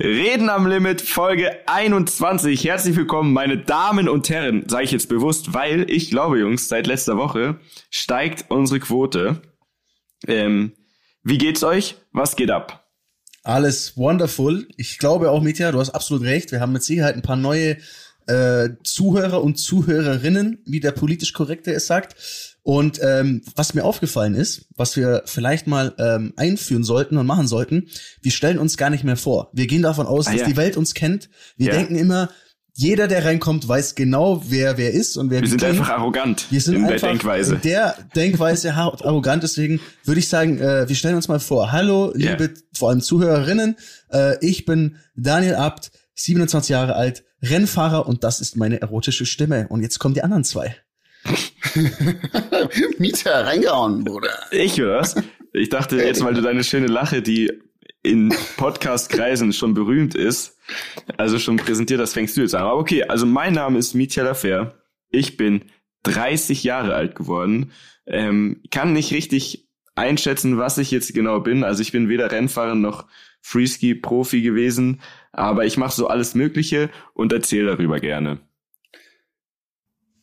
Reden am Limit, Folge 21. Herzlich willkommen, meine Damen und Herren, sage ich jetzt bewusst, weil ich glaube, Jungs, seit letzter Woche steigt unsere Quote. Ähm, wie geht's euch? Was geht ab? Alles wonderful. Ich glaube auch, Mitya, du hast absolut recht. Wir haben mit Sicherheit ein paar neue äh, Zuhörer und Zuhörerinnen, wie der politisch korrekte es sagt. Und ähm, was mir aufgefallen ist, was wir vielleicht mal ähm, einführen sollten und machen sollten, wir stellen uns gar nicht mehr vor. Wir gehen davon aus, ah, dass ja. die Welt uns kennt. Wir ja. denken immer, jeder, der reinkommt, weiß genau, wer wer ist und wer Wir sind klingt. einfach arrogant wir sind in einfach der Denkweise. In der Denkweise arrogant. Deswegen würde ich sagen, äh, wir stellen uns mal vor. Hallo, yeah. liebe vor allem Zuhörerinnen. Äh, ich bin Daniel Abt, 27 Jahre alt, Rennfahrer und das ist meine erotische Stimme. Und jetzt kommen die anderen zwei. Mieter reingehauen, Bruder. Ich oder was? Ich dachte jetzt, weil du deine schöne Lache, die in Podcast-Kreisen schon berühmt ist, also schon präsentiert das fängst du jetzt an. Aber okay, also mein Name ist Mietja Lafer. Ich bin 30 Jahre alt geworden. Ähm, kann nicht richtig einschätzen, was ich jetzt genau bin. Also ich bin weder Rennfahrer noch Freeski-Profi gewesen, aber ich mache so alles Mögliche und erzähle darüber gerne.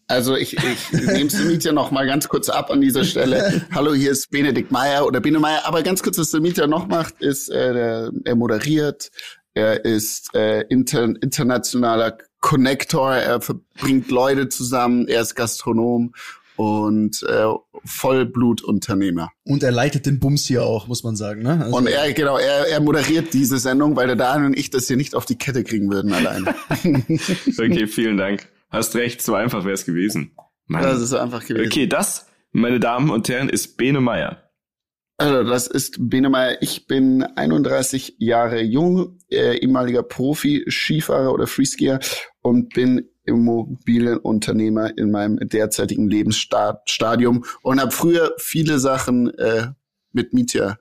Also ich, ich nehme Semita noch mal ganz kurz ab an dieser Stelle. Hallo, hier ist Benedikt Meyer oder Bene Meyer. Aber ganz kurz, was Semita noch macht, ist, äh, er moderiert, er ist äh, inter, internationaler Connector, er verbringt Leute zusammen, er ist Gastronom und äh, Vollblutunternehmer. Und er leitet den Bums hier auch, muss man sagen. Ne? Also und er, genau, er, er moderiert diese Sendung, weil der Daniel und ich das hier nicht auf die Kette kriegen würden alleine. okay, vielen Dank. Hast recht, so einfach wäre es gewesen. Mann. Das ist so einfach gewesen. Okay, das, meine Damen und Herren, ist Bene Meyer. Also, das ist Bene Meyer. Ich bin 31 Jahre jung, äh, ehemaliger Profi, Skifahrer oder Freeskier und bin Immobilienunternehmer in meinem derzeitigen Lebensstadium und habe früher viele Sachen äh, mit Mietja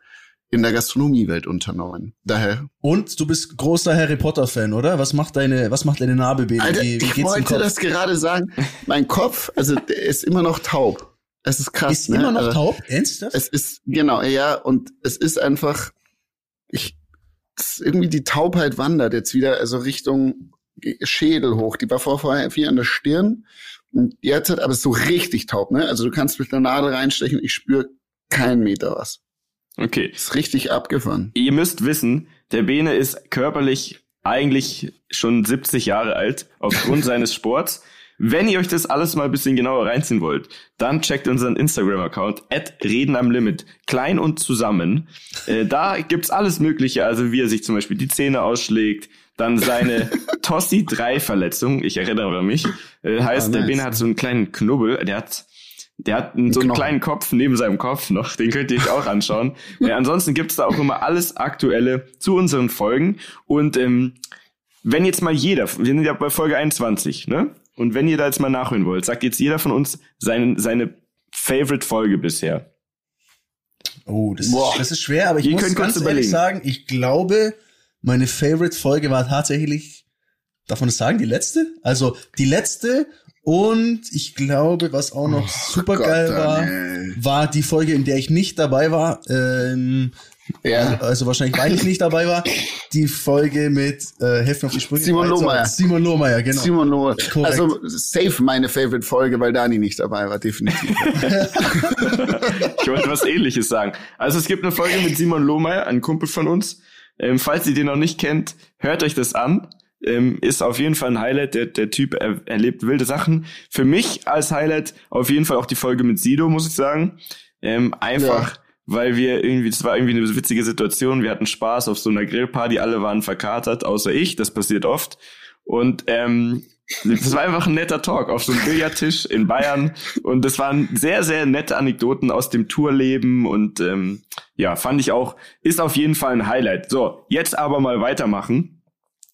in der Gastronomiewelt unternommen. Daher. Und du bist großer Harry Potter Fan, oder? Was macht deine, was macht deine Narbe, wie, Alter, wie ich wollte das gerade sagen. Mein Kopf, also der ist immer noch taub. Es ist krass. Ist ne? immer noch also, taub? Ernst das? Es ist genau, ja, und es ist einfach, ich, irgendwie die Taubheit wandert jetzt wieder, also Richtung Schädel hoch. Die war vorher viel an der Stirn und jetzt hat aber so richtig taub, ne? Also du kannst mit der Nadel reinstechen, ich spüre keinen Meter was. Okay. Ist richtig abgefahren. Ihr müsst wissen, der Bene ist körperlich eigentlich schon 70 Jahre alt aufgrund seines Sports. Wenn ihr euch das alles mal ein bisschen genauer reinziehen wollt, dann checkt unseren Instagram-Account at Reden am Limit, klein und zusammen. Äh, da gibt's alles Mögliche, also wie er sich zum Beispiel die Zähne ausschlägt, dann seine Tossi 3 Verletzung, ich erinnere mich, äh, heißt, ah, nice. der Bene hat so einen kleinen Knubbel, der hat der hat einen, so einen kleinen Kopf neben seinem Kopf noch, den könnt ihr euch auch anschauen. ja, ansonsten gibt's da auch immer alles Aktuelle zu unseren Folgen. Und ähm, wenn jetzt mal jeder, wir sind ja bei Folge 21, ne? Und wenn ihr da jetzt mal nachhören wollt, sagt jetzt jeder von uns seine, seine Favorite-Folge bisher. Oh, das, Boah. Ist, das ist schwer, aber ich ihr muss ganz ehrlich überlegen. sagen, ich glaube, meine Favorite-Folge war tatsächlich, darf man das sagen, die letzte? Also die letzte und ich glaube, was auch noch oh, super geil war, war die Folge, in der ich nicht dabei war. Ähm, ja. Also wahrscheinlich, weil ich nicht dabei war. Die Folge mit äh, Helfen auf die Sprünge. Simon Lohmeier. Simon Lohmeier, genau. Simon Lohmeier. Also safe meine Favorite Folge, weil Dani nicht dabei war, definitiv. ich wollte was ähnliches sagen. Also es gibt eine Folge mit Simon Lohmeier, ein Kumpel von uns. Ähm, falls ihr den noch nicht kennt, hört euch das an ähm, ist auf jeden Fall ein Highlight. Der, der Typ er, erlebt wilde Sachen. Für mich als Highlight auf jeden Fall auch die Folge mit Sido, muss ich sagen. Ähm, einfach, ja. weil wir irgendwie, das war irgendwie eine witzige Situation. Wir hatten Spaß auf so einer Grillparty, alle waren verkatert, außer ich. Das passiert oft. Und ähm, das war einfach ein netter Talk auf so einem Billardtisch in Bayern und das waren sehr, sehr nette Anekdoten aus dem Tourleben und ähm, ja, fand ich auch, ist auf jeden Fall ein Highlight. So, jetzt aber mal weitermachen.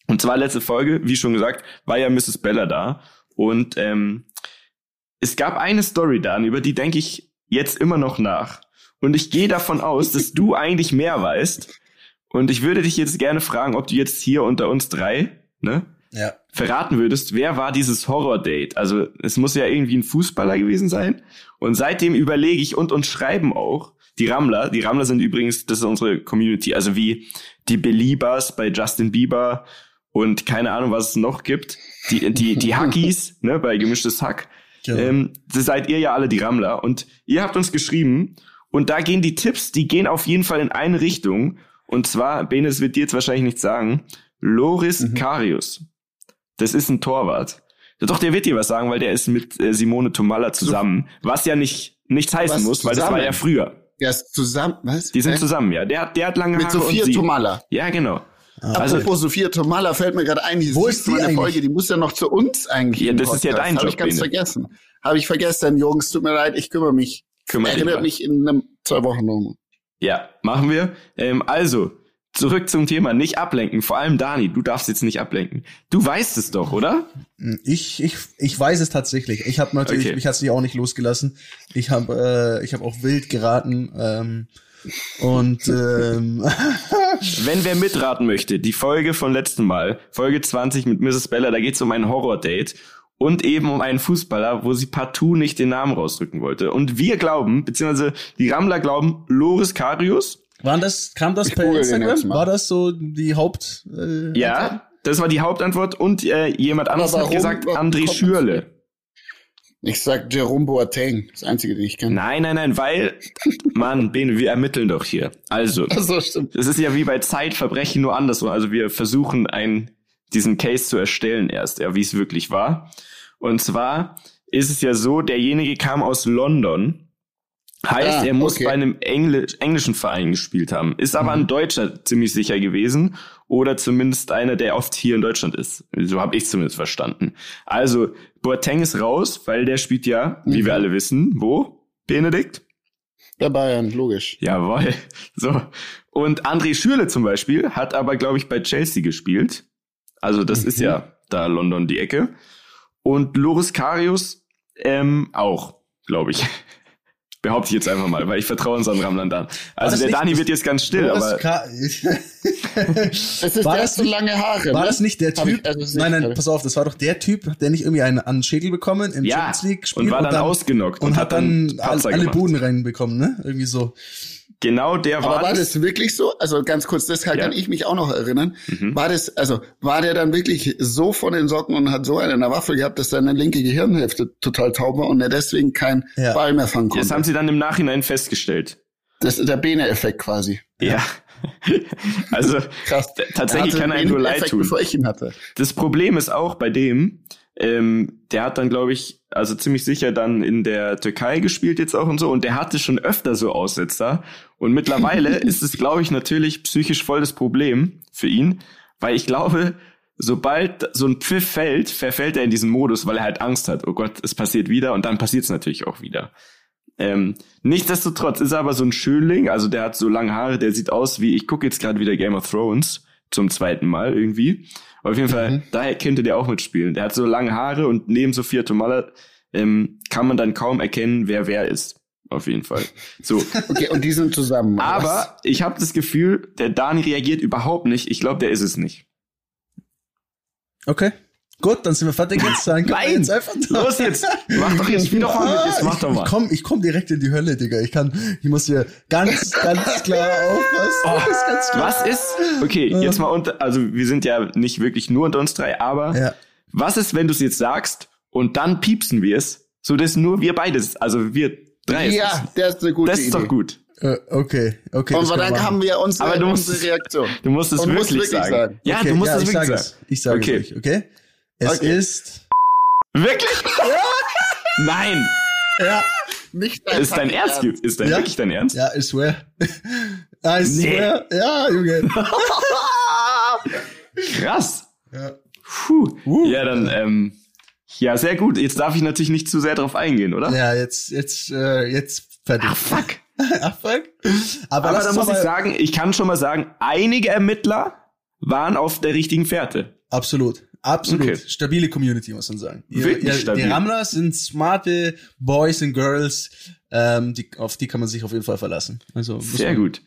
Und zwar letzte Folge, wie schon gesagt, war ja Mrs. Bella da. Und ähm, es gab eine Story dann, über die denke ich jetzt immer noch nach. Und ich gehe davon aus, dass du eigentlich mehr weißt. Und ich würde dich jetzt gerne fragen, ob du jetzt hier unter uns drei, ne? Ja. Verraten würdest, wer war dieses Horror-Date? Also es muss ja irgendwie ein Fußballer gewesen sein. Und seitdem überlege ich und uns schreiben auch, die Rammler, die Rammler sind übrigens, das ist unsere Community, also wie die Beliebers bei Justin Bieber und keine Ahnung, was es noch gibt. Die, die, die Hackies, ne, bei gemischtes Hack. Genau. Ähm, seid ihr ja alle die Rammler. Und ihr habt uns geschrieben, und da gehen die Tipps, die gehen auf jeden Fall in eine Richtung. Und zwar, Bene, das wird dir jetzt wahrscheinlich nicht sagen, Loris Mhm. Karius. Das ist ein Torwart. Doch, der wird dir was sagen, weil der ist mit äh, Simone Tomalla zusammen. Was ja nicht nichts heißen Was, muss, weil das war zusammen? ja früher. Der ist zusammen, was? Die sind zusammen, ja. Der hat, der hat lange Mit Haare Sophia und sie. Tomalla. Ja, genau. Also, Apropos Sophia Tomalla fällt mir gerade ein, die Wo ist die meine eigentlich? Folge, die muss ja noch zu uns eigentlich. Ja, das ist ja dein Hab Job, ich ganz Bene. vergessen. Habe ich vergessen, Jungs, tut mir leid, ich kümmere mich. Kümmere Erinnert mich in einem, zwei Wochen um. Ja, machen wir. Ähm, also, zurück zum Thema. Nicht ablenken. Vor allem Dani, du darfst jetzt nicht ablenken. Du weißt es doch, oder? ich, ich, ich weiß es tatsächlich. Ich habe natürlich, Okay. mich hat's nicht auch nicht losgelassen. Ich habe äh, ich habe auch wild geraten. Ähm, und ähm, Wenn wer mitraten möchte, die Folge von letztem Mal, Folge 20 mit Mrs. Bella, da geht es um ein Horror-Date und eben um einen Fußballer, wo sie partout nicht den Namen rausdrücken wollte. Und wir glauben, beziehungsweise die Rammler glauben, Loris Karius. Waren das, kam das Ich per Instagram? War das so die Haupt? Äh, Ja, das war die Hauptantwort. Und äh, jemand anderes hat gesagt, André Schürle. Ich sag Jerome Boateng, das einzige, den ich kenne. Nein, nein, nein, weil, Mann, Bene, wir ermitteln doch hier. Also, So stimmt. Das ist ja wie bei Zeitverbrechen nur andersrum. Also wir versuchen einen, diesen Case zu erstellen erst, ja, wie es wirklich war. Und zwar ist es ja so, derjenige kam aus London. Heißt, Ah, er muss okay. bei einem Englisch, englischen Verein gespielt haben. Ist aber ein Deutscher ziemlich sicher gewesen. Oder zumindest einer, der oft hier in Deutschland ist. So habe ich zumindest verstanden. Also, Boateng ist raus, weil der spielt ja, wie Mhm. wir alle wissen, wo? Benedikt? Der Bayern, logisch. Jawohl. So. Und André Schürle zum Beispiel hat aber, glaube ich, bei Chelsea gespielt. Also das ist Mhm. ja da London die Ecke. Und Loris Karius ähm, auch, glaube ich. Behaupte ich jetzt einfach mal, weil ich vertraue unseren Rammlern da. Also der nicht- Dani wird jetzt ganz still, aber Es ist War der so nicht- lange Haare. War ne? das nicht der Typ? also ist nein, nicht- nein, pass auf, das war doch der Typ, der nicht irgendwie einen an den Schädel bekommen im ja, Champions League gespielt und war dann, ausgenockt und, hat dann alle, Patzer alle gemacht. Buden reinbekommen, ne? Irgendwie so. Genau der Aber war, war das. das wirklich so? Also ganz kurz, das kann Ja. ich mich auch noch erinnern. Mhm. War das, also war der dann wirklich so von den Socken und hat so eine in der Waffe gehabt, dass seine linke Gehirnhälfte total taub war und er deswegen keinen Ja. Ball mehr fangen konnte? Das haben sie dann im Nachhinein festgestellt. das ist der Bene-Effekt quasi. Ja. also Krass. tatsächlich Er kann er nur leid tun. Bevor ich ihn hatte. Das Problem ist auch bei dem, ähm, der hat dann, glaube ich, also ziemlich sicher dann in der Türkei gespielt jetzt auch und so. Und der hatte schon öfter so Aussetzer. Und mittlerweile ist es, glaube ich, natürlich psychisch voll das Problem für ihn, weil ich glaube, sobald so ein Pfiff fällt, verfällt er in diesen Modus, weil er halt Angst hat. Oh Gott, es passiert wieder und dann passiert es natürlich auch wieder. Ähm, nichtsdestotrotz ist er aber so ein Schönling, also der hat so lange Haare, der sieht aus wie, ich gucke jetzt gerade wieder Game of Thrones zum zweiten Mal irgendwie. Auf jeden Fall, Mhm. daher könnte der auch mitspielen. Der hat so lange Haare und neben Sophia Tomalla ähm, kann man dann kaum erkennen, wer wer ist. Auf jeden Fall. So, Okay, und die sind zusammen. oder was? aber ich habe das Gefühl, der Dani reagiert überhaupt nicht. Ich glaube, der ist es nicht. Okay. Gut, dann sind wir fertig jetzt. Dann Nein! jetzt einfach Los jetzt! Mach doch jetzt, spiel doch mal mit, jetzt mach doch Ich mal. komm, ich komm direkt in die Hölle, Digga. Ich kann, ich muss hier ganz, ganz klar aufpassen. Oh, ist ganz klar. Was ist? Okay, jetzt mal unter, also wir sind ja nicht wirklich nur unter uns drei, aber Ja. was ist, wenn du es jetzt sagst und dann piepsen wir es, so dass nur wir beides, also wir drei es Ja, das ist eine gute Das ist Idee. doch gut. Äh, okay, okay. Und dann haben wir unsere, Aber du musst unsere Reaktion. Du musst es wirklich, wirklich sagen. sagen. Ja, okay, du musst ja, es ich wirklich sag sagen. es. Ich sage Okay. es euch, okay? Es Okay. ist, Wirklich? Nein. ja, Nicht Ist dein fucking Ernst? Ist dein Ja. wirklich dein Ernst? ja, I swear. I Nee. swear. Ja, Junge. Krass. Ja. Puh. Uh. Ja, dann, ähm, ja, sehr gut. Jetzt darf ich natürlich nicht zu sehr drauf eingehen, oder? Ja, jetzt, jetzt, äh, jetzt fertig. Ah, fuck. Ach, fuck. Aber, Aber da muss ich sagen, ich kann schon mal sagen, einige Ermittler waren auf der richtigen Fährte. Absolut. Absolut. Okay. Stabile Community, muss man sagen. Ihr, Wirklich ihr, Die. Rammler sind smarte Boys and Girls, ähm, die, auf die kann man sich auf jeden Fall verlassen. Also, Sehr man, gut.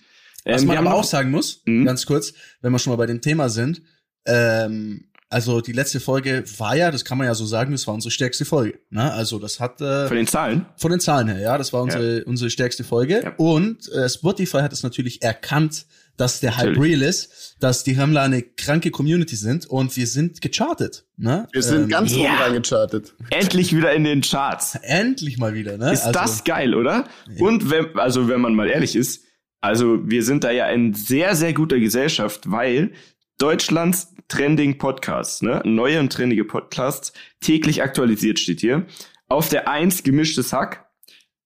Was Ähm, man wir haben aber auch sagen muss, Mhm. ganz kurz, wenn wir schon mal bei dem Thema sind, ähm, also die letzte Folge war ja, das kann man ja so sagen, das war unsere stärkste Folge. Ne? Also das hat äh, von den Zahlen. von den Zahlen her, ja, das war unsere, unsere stärkste Folge. Ja. Und äh, Spotify hat es natürlich erkannt, dass der Hype Natürlich. real ist, dass die Hemmler eine kranke Community sind und wir sind gechartet. Ne? Wir sind Ähm, ganz ja. oben reingechartet. Endlich wieder in den Charts. endlich mal wieder. Ne? Ist das geil, oder? Und wenn, also wenn man mal ehrlich ist, also wir sind da ja in sehr, sehr guter Gesellschaft, weil Deutschlands Trending Podcasts, ne, neue und trendige Podcasts, täglich aktualisiert steht hier. Auf der Eins gemischtes Hack.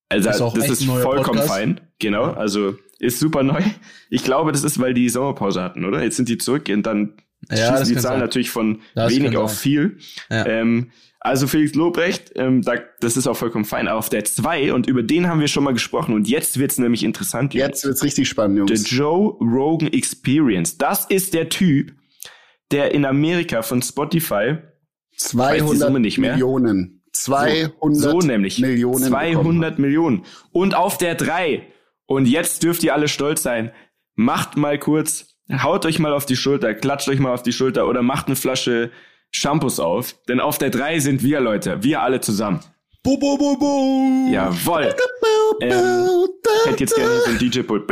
Also Ist auch das echt ist ein neuer vollkommen Podcast. fein. Genau, also ist super neu. Ich glaube, das ist, weil die Sommerpause hatten, oder? Jetzt sind die zurück und dann Ja, schießen die Zahlen sein. natürlich von Das wenig auf sein. viel. Ja. Ähm, also Felix Lobrecht, ähm, da, das ist auch vollkommen fein. Aber auf der 2, und über den haben wir schon mal gesprochen, und jetzt wird's nämlich interessant. Jungs. Jetzt wird's richtig spannend, The Jungs. Joe Rogan Experience. Das ist der Typ, der in Amerika von Spotify, weiß die 200 Summe nicht mehr. Millionen. 200 so nämlich, Millionen. 200 Millionen. Und auf der 3, und jetzt dürft ihr alle stolz sein, macht mal kurz, haut euch mal auf die Schulter, klatscht euch mal auf die Schulter oder macht eine Flasche Shampoos auf. Denn auf der 3 sind wir, Leute, wir alle zusammen. Bu, bu, bu, bu. Jawoll. Ähm, hätte jetzt gerne so ein DJ-Pult.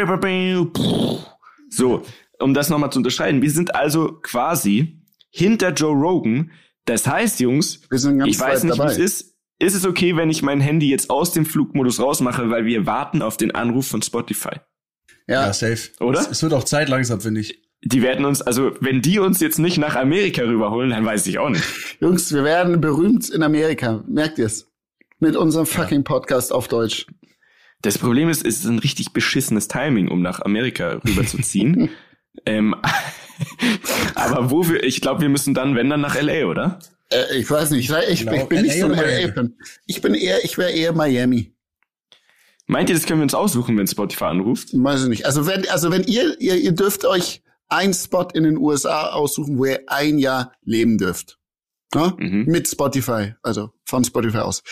So, um das nochmal zu unterscheiden. Wir sind also quasi hinter Joe Rogan. Das heißt, Jungs, ich weiß nicht, wie dabei. es ist. Ist es okay, wenn ich mein Handy jetzt aus dem Flugmodus rausmache, weil wir warten auf den Anruf von Spotify? Ja, Ja, safe. Oder? Es, es wird auch Zeit langsam, finde ich. Die werden uns, also wenn die uns jetzt nicht nach Amerika rüberholen, dann weiß ich auch nicht. Jungs, wir werden berühmt in Amerika. Merkt ihr's? Mit unserem fucking Podcast auf Deutsch. Das Problem ist, es ist ein richtig beschissenes Timing, um nach Amerika rüberzuziehen. ähm, aber wo wir, ich glaube, wir müssen dann, wenn dann nach LA, oder? Äh, ich weiß nicht, ich, ich, Genau. ich bin nicht LA so ein? LA-Fan. Ich bin eher, ich wäre eher Miami. Meint ihr, das können wir uns aussuchen, wenn Spotify anruft? Weiß ich nicht. Also wenn, also wenn ihr, ihr, ihr dürft euch einen Spot in den USA aussuchen, wo ihr ein Jahr leben dürft. Ja? Mhm. Mit Spotify, also von Spotify aus.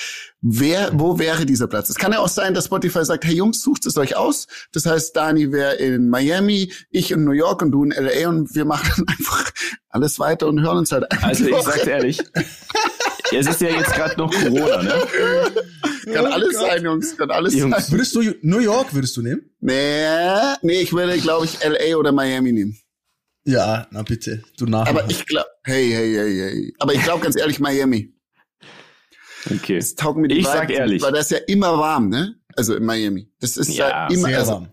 Wer, wo wäre dieser Platz? Es kann ja auch sein, dass Spotify sagt, hey Jungs, sucht es euch aus. Das heißt, Dani wäre in Miami, ich in New York und du in LA und wir machen dann einfach alles weiter und hören uns halt einfach. Also ich sag's ehrlich, es ist ja jetzt gerade noch Corona, ne? Kann alles sein, Jungs, kann alles Jungs. sein. Würdest du New York würdest du nehmen? Nee, nee, ich würde, glaube ich, LA oder Miami nehmen. Ja, na bitte, du Nachmacher. Aber ich glaube, hey, hey, hey, hey. Aber ich glaube ganz ehrlich, Miami. Okay. Das taugen mir die Ich sag Vibes, ehrlich. Weil das ist ja immer warm, ne? Also in Miami. Das ist ja, Ja, immer, sehr also, warm.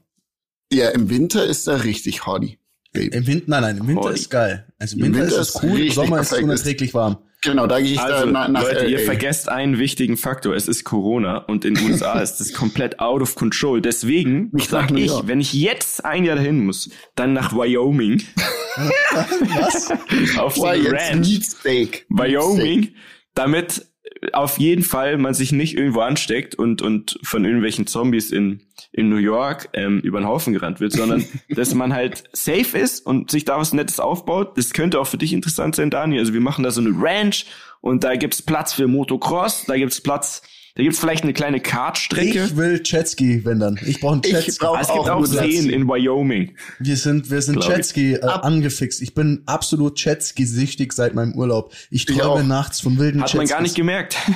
ja, im Winter ist da richtig hotty. Baby. Im Winter, nein, nein, im Winter Holy. ist geil. Also im Winter, Winter ist es ist cool, im Sommer ist es unerträglich warm. Genau, da gehe ich Also, da na, nach Leute, ihr LA. vergesst einen wichtigen Faktor. Es ist Corona und in den USA ist es komplett out of control. Deswegen nach sag New ich, wenn ich jetzt ein Jahr dahin muss, dann nach Wyoming. Was? Auf Boah, eine jetzt Ranch. Meat Steak. Meat Steak. Wyoming, damit auf jeden Fall man sich nicht irgendwo ansteckt und, und von irgendwelchen Zombies in, in New York ähm, über den Haufen gerannt wird, sondern dass man halt safe ist und sich da was Nettes aufbaut. Das könnte auch für dich interessant sein, Dani. Also wir machen da so eine Ranch und da gibt's Platz für Motocross, da gibt's Platz, da gibt's vielleicht eine kleine Kartstrecke. Ich will Jetski, wenn dann. Ich brauche einen Ich Jetski. brauch- Ah, es gibt auch auch Seen in Wyoming. Wir sind, wir sind ich. Jetski äh, angefixt. Ich bin absolut Jetski-süchtig seit meinem Urlaub. Ich Ich träume auch. nachts von wilden Hat man gar nicht gemerkt.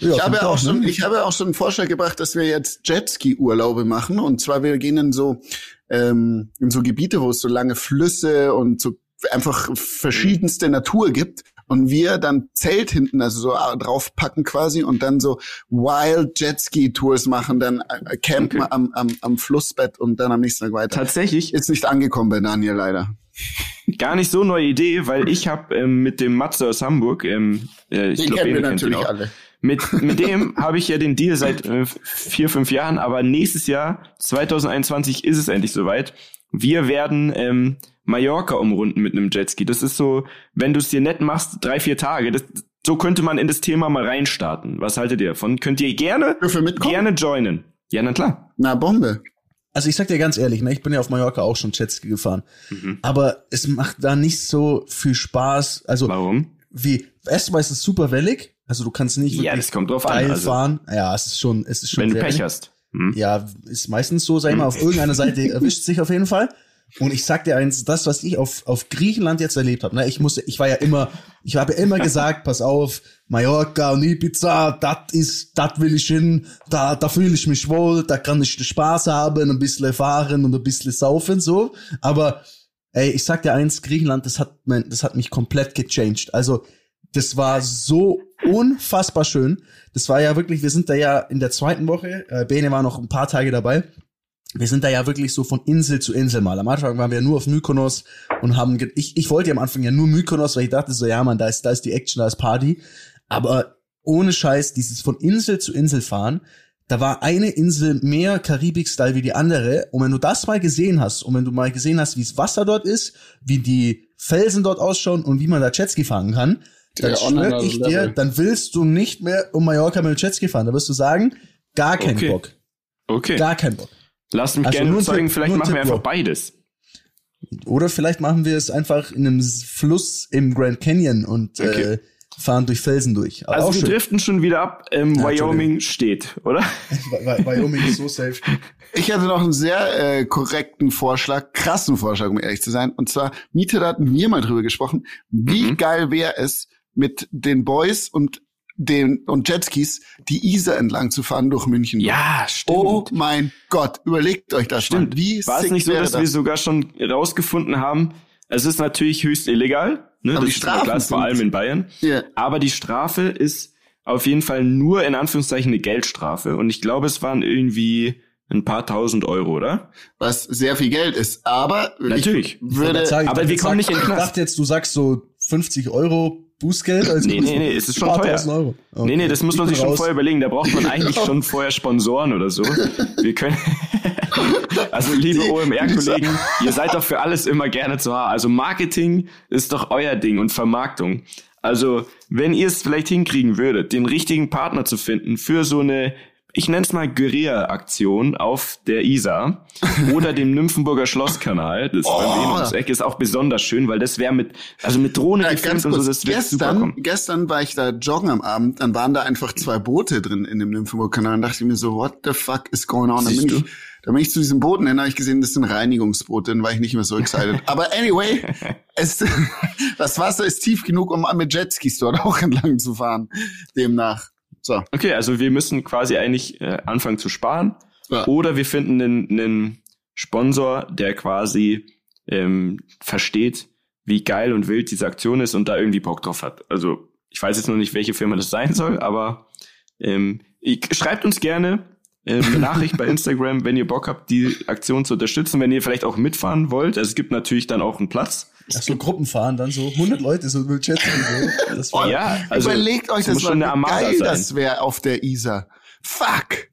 Ja, Ich habe ja doch, auch schon, ne? ich habe ja auch schon einen Vorschlag gebracht, dass wir jetzt Jetski-Urlaube machen. Und zwar wir gehen in so, ähm, in so Gebiete, wo es so lange Flüsse und so einfach verschiedenste Natur gibt. Und wir dann Zelt hinten, also so draufpacken quasi und dann so Wild Jetski Tours machen, dann äh, campen Okay. am, am, am Flussbett und dann am nächsten Tag weiter. Tatsächlich Ist nicht angekommen bei Daniel leider. gar nicht so neue Idee, weil ich habe ähm, mit dem Matze aus Hamburg, ähm, äh, ich Den glaube, kennen wir natürlich alle. Mit, mit dem habe ich ja den Deal seit äh, vier, fünf Jahren, aber nächstes Jahr, 2021, ist es endlich soweit. Wir werden ähm, Mallorca umrunden mit einem Jetski. Das ist so, wenn du es dir nett machst, drei, vier Tage. Das, so könnte man in das Thema mal reinstarten. Was haltet ihr davon? Könnt ihr gerne, gerne joinen? Ja, na klar. Na, Bombe. Also ich sag dir ganz ehrlich, ne, ich bin ja auf Mallorca auch schon Jetski gefahren. Mhm. Aber es macht da nicht so viel Spaß. Also Warum? wie, erstmal ist es super wellig. Also du kannst nicht Ja, wirklich das kommt drauf an. steil Also, fahren. Ja, es ist schon, es ist schon wenn du Pech wellig. hast. Hm? Ja, ist meistens so, sag ich mal, auf irgendeiner Seite erwischt sich auf jeden Fall. Und ich sag dir eins, das, was ich auf, auf Griechenland jetzt erlebt habe, ne, ich musste, ich war ja immer, ich habe ja immer gesagt, pass auf, Mallorca und Ibiza, das ist, das will ich hin, da, da fühle ich mich wohl, da kann ich Spaß haben, ein bisschen fahren und ein bisschen saufen, so. Aber, ey, ich sag dir eins, Griechenland, das hat, mein, das hat mich komplett gechanged. Also, das war so unfassbar schön. Das war ja wirklich, wir sind da ja in der zweiten Woche, äh, Bene war noch ein paar Tage dabei wir sind da ja wirklich so von Insel zu Insel mal. Am Anfang waren wir nur auf Mykonos und haben, ich, ich wollte ja am Anfang ja nur Mykonos, weil ich dachte so, ja man, da ist, da ist die Action, da ist Party. Aber ohne Scheiß, dieses von Insel zu Insel fahren, da war eine Insel mehr Karibik-Style wie die andere. Und wenn du das mal gesehen hast und wenn du mal gesehen hast, wie das Wasser dort ist, wie die Felsen dort ausschauen und wie man da Jetski fahren kann, dann schwör ich dir, dann willst du nicht mehr um Mallorca mit dem Jetski fahren. Da wirst du sagen, gar keinen Okay. Bock. Okay. Gar keinen Bock. Lass mich Also gerne überzeugen, Tipp- vielleicht machen wir Tipp, einfach Bro. beides. Oder vielleicht machen wir es einfach in einem Fluss im Grand Canyon und Okay. äh, fahren durch Felsen durch. Aber Also wir schön. driften schon wieder ab. Ähm, Ja, Wyoming steht, oder? Wy- Wyoming ist so safe. Ich hätte noch einen sehr äh, korrekten Vorschlag, krassen Vorschlag, um ehrlich zu sein. Und zwar, Miete, da hatten wir mal drüber gesprochen. Wie Mhm. geil wäre es, mit den Boys und den und Jetskis die Isar entlang zu fahren durch München. Ja, stimmt. Oh mein Gott, überlegt euch das Stimmt. mal. Wie War es nicht so, dass das? wir sogar schon rausgefunden haben, es ist natürlich höchst illegal, ne? Aber das die ist Strafen klar, ist vor allem in Bayern. Ja. Aber die Strafe ist auf jeden Fall nur in Anführungszeichen eine Geldstrafe. Und ich glaube, es waren irgendwie ein paar tausend Euro, oder? was sehr viel Geld ist. Aber Natürlich. ich würde, Ich aber ich wir kommen nicht in den Ich Knast. dachte jetzt, du sagst so 50 Euro Bußgeld. Also Nee, nee, nee, es ist schon teuer. Euro. Nee, Okay. nee, das muss Ich man sich schon raus. vorher überlegen. Da braucht man eigentlich schon vorher Sponsoren oder so. Wir können, also liebe OMR-Kollegen, ihr seid doch für alles immer gerne zu haben. Also Marketing ist doch euer Ding und Vermarktung. Also wenn ihr es vielleicht hinkriegen würdet, den richtigen Partner zu finden für so eine, ich nenne es mal Guerilla-Aktion auf der Isar oder dem Nymphenburger Schlosskanal, das Oh. beim Wien ums Eck ist auch besonders schön, weil das wäre mit, also mit Drohne Äh, gefilmt und so, das wird super gestern, kommen. gestern war ich da joggen am Abend, dann waren da einfach zwei Boote drin in dem Nymphenburg-Kanal und dachte ich mir so, what the fuck is going on? Dann bin, ich, dann bin ich zu diesem Booten hin, habe ich gesehen, das sind Reinigungsboote, dann war ich nicht mehr so excited. Aber anyway, es, das Wasser ist tief genug, um mit Jetskis dort auch entlang zu fahren. Demnach. So. Okay, also wir müssen quasi eigentlich äh, anfangen zu sparen. Ja. Oder wir finden einen, einen Sponsor, der quasi ähm, versteht, wie geil und wild diese Aktion ist und da irgendwie Bock drauf hat. Also ich weiß jetzt noch nicht, welche Firma das sein soll, aber ähm, ich, schreibt uns gerne ähm, Nachricht bei Instagram, wenn ihr Bock habt, die Aktion zu unterstützen, wenn ihr vielleicht auch mitfahren wollt. Also es gibt natürlich dann auch einen Platz. Ach so Gruppenfahren, dann so 100 Leute so mit Jetski. So. Das war, Ja, also Überlegt euch das muss mal, schon Armada geil sein. das wäre auf der Isar. Fuck.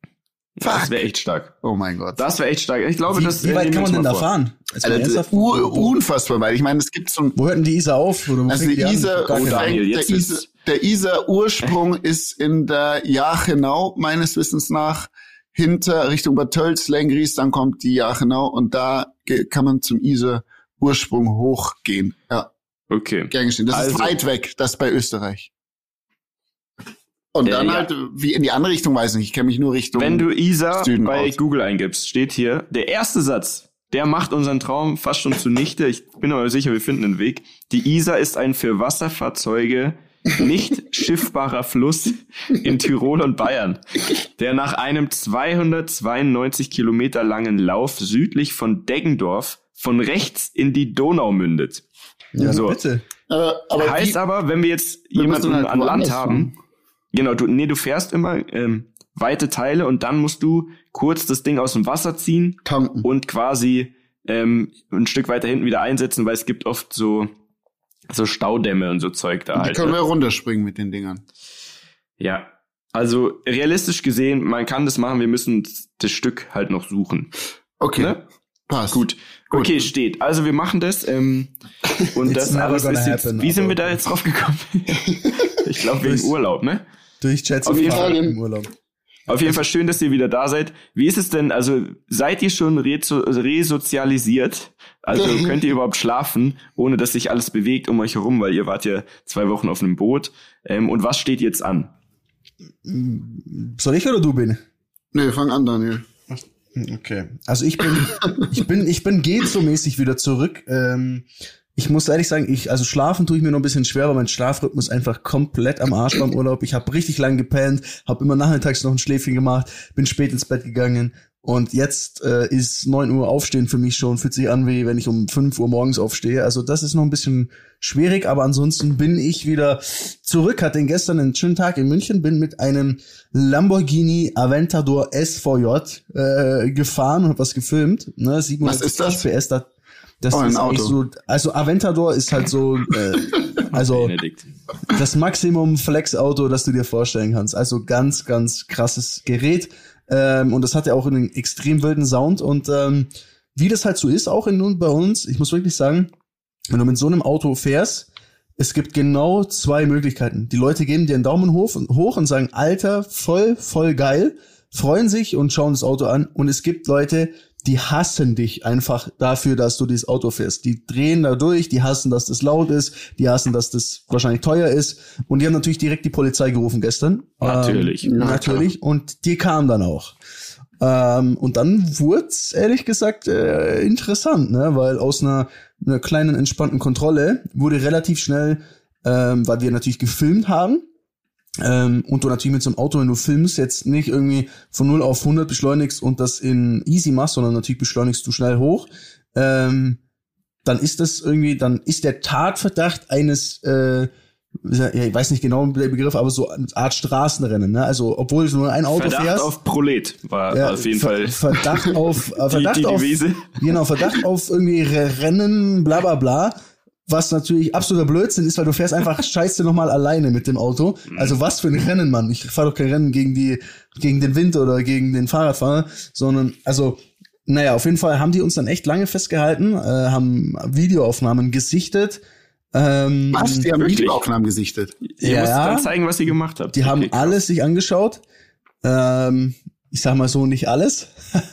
das Fuck. wäre echt stark. oh mein Gott. Das wäre echt stark. Ich glaube, wie, das wie äh, weit kann man denn da mal vor. fahren? Mal das Wo- wo- unfassbar weit. Ich meine, es gibt so ein Wo hört denn die Isar auf? Oder wo Also die an? Isar, Oh. Daniel, der, jetzt Isar, wird's- der Isar Ursprung ist in der Jachenau, meines Wissens nach, hinter Richtung Bad Tölz, Lengries, dann kommt die Jachenau und da kann man zum Isar Ursprung hochgehen. Ja, Okay. gern geschehen. Das ist Also- weit weg, das ist bei Österreich. Und Äh, dann ja. halt, wie in die andere Richtung, weiß ich nicht, ich kenne mich nur Richtung. Wenn du Isa Süden bei aus. Google eingibst, steht hier, der erste Satz, der macht unseren Traum fast schon zunichte. Ich bin aber sicher, wir finden einen Weg. Die Isar ist ein für Wasserfahrzeuge nicht schiffbarer Fluss in Tirol und Bayern, der nach einem 292 Kilometer langen Lauf südlich von Deggendorf von rechts in die Donau mündet. Ja, So. bitte. aber, aber heißt wie, aber, wenn wir jetzt jemanden halt an Land haben, fahren. genau, du, nee, du fährst immer ähm, weite Teile und dann musst du kurz das Ding aus dem Wasser ziehen tanken. und quasi ähm, ein Stück weiter hinten wieder einsetzen, weil es gibt oft so so Staudämme und so Zeug da Die halt. können ne? wir runterspringen mit den Dingern. Ja. Also realistisch gesehen, man kann das machen, wir müssen das Stück halt noch suchen. Okay, Ne? passt. Gut. Gut. Okay, steht. Also wir machen das. Ähm, und das alles ist jetzt, happen, Wie sind wir da jetzt drauf gekommen? ich glaube wegen Urlaub, ne? Durch Jetski Auf jeden Fall. im Urlaub. Auf jeden Fall schön, dass ihr wieder da seid. Wie ist es denn, also seid ihr schon rezo resozialisiert? Also könnt ihr überhaupt schlafen, ohne dass sich alles bewegt um euch herum, weil ihr wart ja zwei Wochen auf einem Boot. Ähm, und was steht jetzt an? Soll ich oder du bin? Nee, fang an, Daniel. Okay. Also ich bin, ich bin, ich bin geht so mäßig wieder zurück. Ähm, ich muss ehrlich sagen, ich, also schlafen tue ich mir noch ein bisschen schwer, weil mein Schlafrhythmus einfach komplett am Arsch beim Urlaub. Ich habe richtig lang gepennt, habe immer nachmittags noch ein Schläfchen gemacht, bin spät ins Bett gegangen und jetzt äh, ist neun Uhr aufstehen für mich schon, fühlt sich an, wie wenn ich um fünf Uhr morgens aufstehe. Also das ist noch ein bisschen schwierig, aber ansonsten bin ich wieder zurück. Hatte gestern einen schönen Tag in München, bin mit einem Lamborghini Aventador SVJ äh, gefahren und hab was gefilmt. Ne, was ist das? PS, das, das oh, ist Auto. so, also Aventador ist halt so, äh, also Benedikt. das Maximum Flex-Auto, das du dir vorstellen kannst. Also ganz, ganz krasses Gerät. Ähm, und das hat ja auch einen extrem wilden Sound. Und ähm, wie das halt so ist, auch in, bei uns, ich muss wirklich sagen, wenn du mit so einem Auto fährst, es gibt genau zwei Möglichkeiten. Die Leute geben dir einen Daumen hoch und, hoch und sagen, Alter, voll, voll geil, freuen sich und schauen das Auto an. Und es gibt Leute, die hassen dich einfach dafür, dass du dieses Auto fährst. Die drehen da durch, die hassen, dass das laut ist, die hassen, dass das wahrscheinlich teuer ist. Und die haben natürlich direkt die Polizei gerufen gestern. Natürlich. Ähm, natürlich. Und die kam dann auch. Ähm, und dann wurde ehrlich gesagt äh, interessant, ne? weil aus einer, einer kleinen entspannten Kontrolle wurde relativ schnell, ähm, weil wir natürlich gefilmt haben, ähm, und du natürlich mit so einem Auto, wenn du filmst, jetzt nicht irgendwie von 0 auf 100 beschleunigst und das in easy machst, sondern natürlich beschleunigst du schnell hoch, ähm, dann ist das irgendwie, dann ist der Tatverdacht eines, äh, ich weiß nicht genau der Begriff, aber so eine Art Straßenrennen, ne? Also obwohl du nur ein Auto Verdacht fährst. auf Prolet war ja, auf jeden Ver Fall. Verdacht auf äh, Verdacht die, die auf Devise. genau Verdacht auf irgendwie Rennen, bla bla bla was natürlich absoluter Blödsinn ist, weil du fährst einfach scheiße nochmal alleine mit dem Auto. Mhm. Also was für ein Rennen, Mann. Ich fahre doch kein Rennen gegen die, gegen den Wind oder gegen den Fahrradfahrer, sondern, also, naja, auf jeden Fall haben die uns dann echt lange festgehalten, äh, haben Videoaufnahmen gesichtet. Ähm, was? Die haben wirklich? Videoaufnahmen gesichtet? Ihr ja, müsst dann zeigen, was ihr gemacht habt. Die okay, haben krass. alles sich angeschaut. Ähm, ich sag mal so, nicht alles.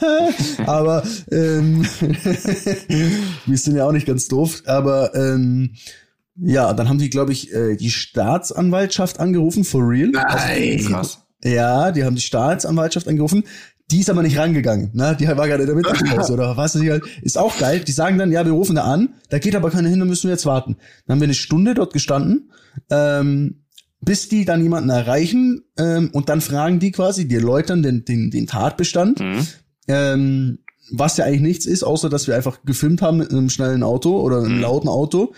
aber ähm, wir sind ja auch nicht ganz doof. Aber ähm, ja, dann haben die, glaube ich, äh, die Staatsanwaltschaft angerufen, for real. Nein. Also, Krass. Ja, die haben die Staatsanwaltschaft angerufen. Die ist aber nicht rangegangen, ne? Die war gerade in der Mittagspause oder was weiß ich halt. Ist auch geil. Die sagen dann, ja, wir rufen da an, da geht aber keiner hin, da müssen wir jetzt warten. Dann haben wir eine Stunde dort gestanden. Ähm, bis die dann jemanden erreichen ähm, und dann fragen die quasi, die erläutern den, den, den Tatbestand, mhm. ähm, was ja eigentlich nichts ist, außer dass wir einfach gefilmt haben mit einem schnellen Auto oder einem mhm. lauten Auto.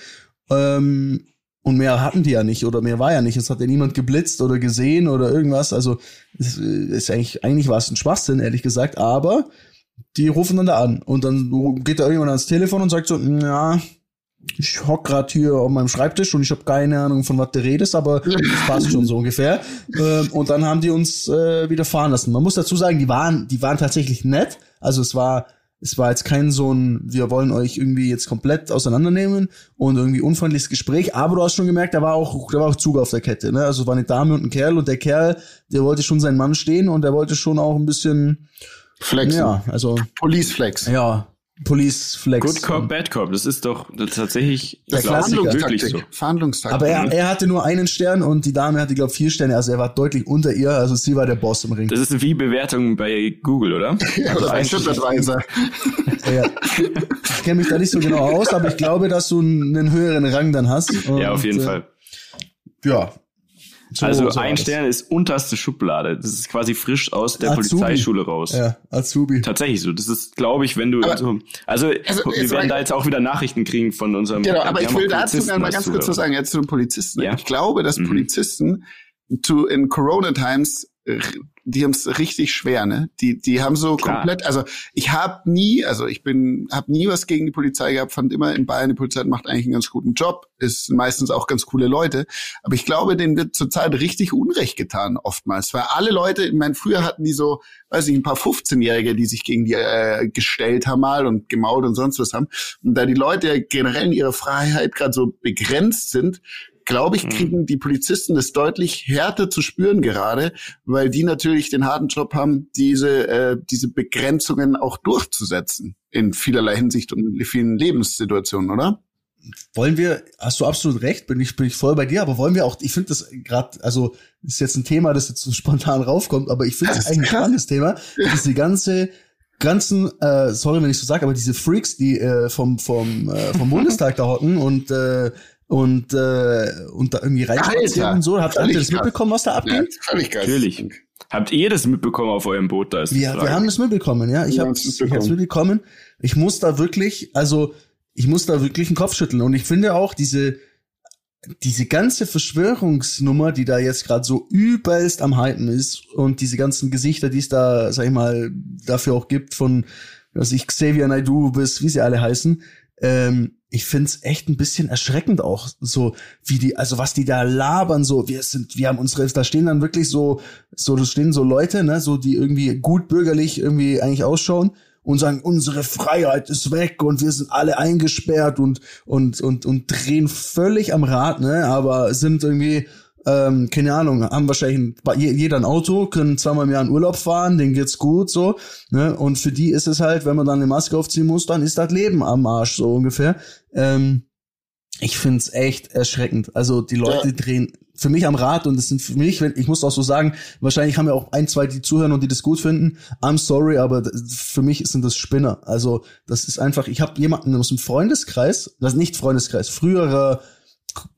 Ähm, und mehr hatten die ja nicht oder mehr war ja nicht. Es hat ja niemand geblitzt oder gesehen oder irgendwas. Also es ist eigentlich, eigentlich war es ein Schwachsinn, ehrlich gesagt, aber die rufen dann da an und dann geht da irgendjemand ans Telefon und sagt so, ja, ich hock grad hier auf meinem Schreibtisch und ich habe keine Ahnung, von was du redest, aber das passt schon so ungefähr. Ähm, und dann haben die uns äh, wieder fahren lassen. Man muss dazu sagen, die waren, die waren tatsächlich nett. Also es war, es war jetzt kein so ein, wir wollen euch irgendwie jetzt komplett auseinandernehmen und irgendwie unfreundliches Gespräch. Aber du hast schon gemerkt, da war auch, da war auch Zug auf der Kette. Ne? Also es war eine Dame und ein Kerl und der Kerl, der wollte schon seinen Mann stehen und der wollte schon auch ein bisschen Flexen. Ja, also Police Flex. Ja, Police Flex. Good Cop, Bad Cop, das ist doch tatsächlich der Klassiker. wirklich so. Verhandlungstaktik. Aber er, er hatte nur einen Stern und die Dame hatte, glaube vier Sterne, also er war deutlich unter ihr, also sie war der Boss im Ring. Das ist wie Bewertung bei Google, oder? ja, oder bei TripAdvisor. ja. Ich kenne mich da nicht so genau aus, aber ich glaube, dass du einen höheren Rang dann hast. Und, ja, auf jeden äh, Fall. Ja, so, also so ein Stern ist unterste Schublade. Das ist quasi frisch aus der Azubi. Polizeischule raus. Ja, Azubi. Tatsächlich so. Das ist, glaube ich, wenn du aber, so, also, also wir werden da jetzt auch wieder Nachrichten kriegen von unserem. Genau, aber ich will dazu mal ganz kurz was sagen, jetzt zu den Polizisten. Ja. Ich glaube, dass mhm. Polizisten to in Corona Times die haben es richtig schwer, ne? Die, die haben so Klar. komplett, also ich habe nie, also ich bin, habe nie was gegen die Polizei gehabt, fand immer in Bayern, die Polizei macht eigentlich einen ganz guten Job, ist meistens auch ganz coole Leute, aber ich glaube, denen wird zurzeit richtig Unrecht getan, oftmals, weil alle Leute, ich meine, früher hatten die so, weiß ich, ein paar 15-Jährige, die sich gegen die äh, gestellt haben mal und gemault und sonst was haben, und da die Leute generell in ihrer Freiheit gerade so begrenzt sind, glaube ich, mhm. kriegen die Polizisten das deutlich härter zu spüren gerade, weil die natürlich den harten Job haben, diese, äh, diese Begrenzungen auch durchzusetzen in vielerlei Hinsicht und in vielen Lebenssituationen, oder? wollen wir, hast du absolut recht, bin ich, bin ich voll bei dir, aber wollen wir auch, ich finde das gerade, also ist jetzt ein Thema, das jetzt so spontan raufkommt, aber ich finde es eigentlich ein spannendes Thema, ist die ganze ganzen, äh, sorry, wenn ich so sage, aber diese Freaks, die äh, vom vom äh, vom Bundestag da hocken und äh, und äh, und da irgendwie reinspazieren und so, habt ihr das mitbekommen, was da abgeht? Ja, völlig geil. Natürlich. Habt ihr das mitbekommen auf eurem Boot? Da ist Wir, wir haben das mitbekommen, ja. Ich Wir habe es mitbekommen. mitbekommen. Ich muss da wirklich, also ich muss da wirklich einen Kopf schütteln. Und ich finde auch diese diese ganze Verschwörungsnummer, die da jetzt gerade so übelst am Hypen ist und diese ganzen Gesichter, die es da, sag ich mal, dafür auch gibt von, was ich Xavier Naidoo bis wie sie alle heißen, ähm, ich find's echt ein bisschen erschreckend auch, so wie die, also was die da labern, so wir sind, wir haben unsere, da stehen dann wirklich so, so da stehen so Leute, ne, so die irgendwie gut bürgerlich irgendwie eigentlich ausschauen und sagen, unsere Freiheit ist weg und wir sind alle eingesperrt und und und und drehen völlig am Rad, ne, aber sind irgendwie ähm, keine Ahnung, haben wahrscheinlich ein, jeder ein Auto, können zweimal im Jahr in Urlaub fahren, denen geht's gut, so, ne, und für die ist es halt, wenn man dann eine Maske aufziehen muss, dann ist das Leben am Arsch, so ungefähr. Ähm, ich find's echt erschreckend. Also die Leute Ja. drehen für mich am Rad und es sind für mich, ich muss auch so sagen, wahrscheinlich haben ja auch ein, zwei, die zuhören und die das gut finden. I'm sorry, aber für mich sind das Spinner. Also das ist einfach, ich habe jemanden aus dem Freundeskreis, das ist nicht Freundeskreis, früherer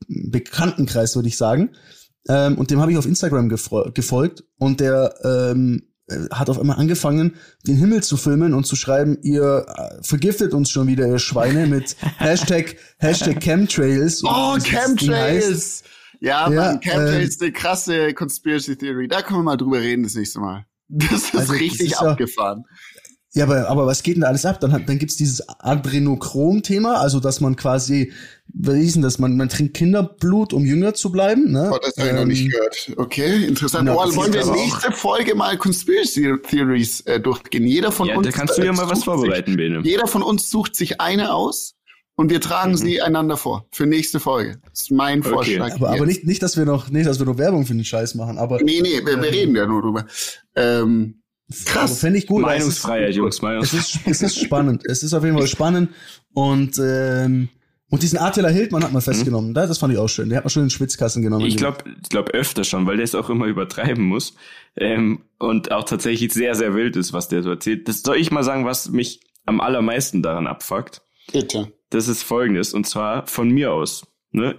Bekanntenkreis, würde ich sagen. Ähm, und dem habe ich auf Instagram gefolgt und der ähm, äh, hat auf einmal angefangen, den Himmel zu filmen und zu schreiben, ihr äh, vergiftet uns schon wieder, ihr Schweine, mit Hashtag, Hashtag Chemtrails. Oh, Chemtrails! Ja, Ja, Mann, Chemtrails ist eine krasse Conspiracy Theory. Da können wir mal drüber reden das nächste Mal. Das ist Also, das richtig ist ja- abgefahren. Ja, aber, aber was geht denn da alles ab? Dann, hat, dann gibt's dieses Adrenochrom-Thema, also dass man quasi, wie ist denn das, man, man trinkt Kinderblut, um jünger zu bleiben. Ne? Oh, das habe ich noch nicht gehört. Okay, interessant. Ja, oh, wollen wir aber auch- nächste Folge mal Conspiracy Theories äh, durchgehen? Jeder von ja, uns. da kannst du ja mal was sucht vorbereiten, Bene. Sich, jeder von uns sucht sich eine aus und wir tragen Mhm. sie einander vor für nächste Folge. Das ist mein Okay. Vorschlag. Aber, aber nicht, nicht, dass wir noch, nicht, dass wir noch Werbung für den Scheiß machen, aber Nee, nee, wir, wir reden ja nur drüber. Ähm, krass. fände ich gut. es Meinungsfreiheit, Jungs, Es Meinungsfreiheit. ist, es ist spannend. Es ist auf jeden Fall spannend. Und, ähm, und diesen Attila Hildmann hat man festgenommen. Da, das fand ich auch schön. Der hat man schon in den Schwitzkassen genommen. Ich glaube ich glaub öfter schon, weil der es auch immer übertreiben muss. Ähm, und auch tatsächlich sehr, sehr wild ist, was der so erzählt. Das soll ich mal sagen, was mich am allermeisten daran abfuckt. Bitte. Das ist folgendes, und zwar von mir aus. Ne?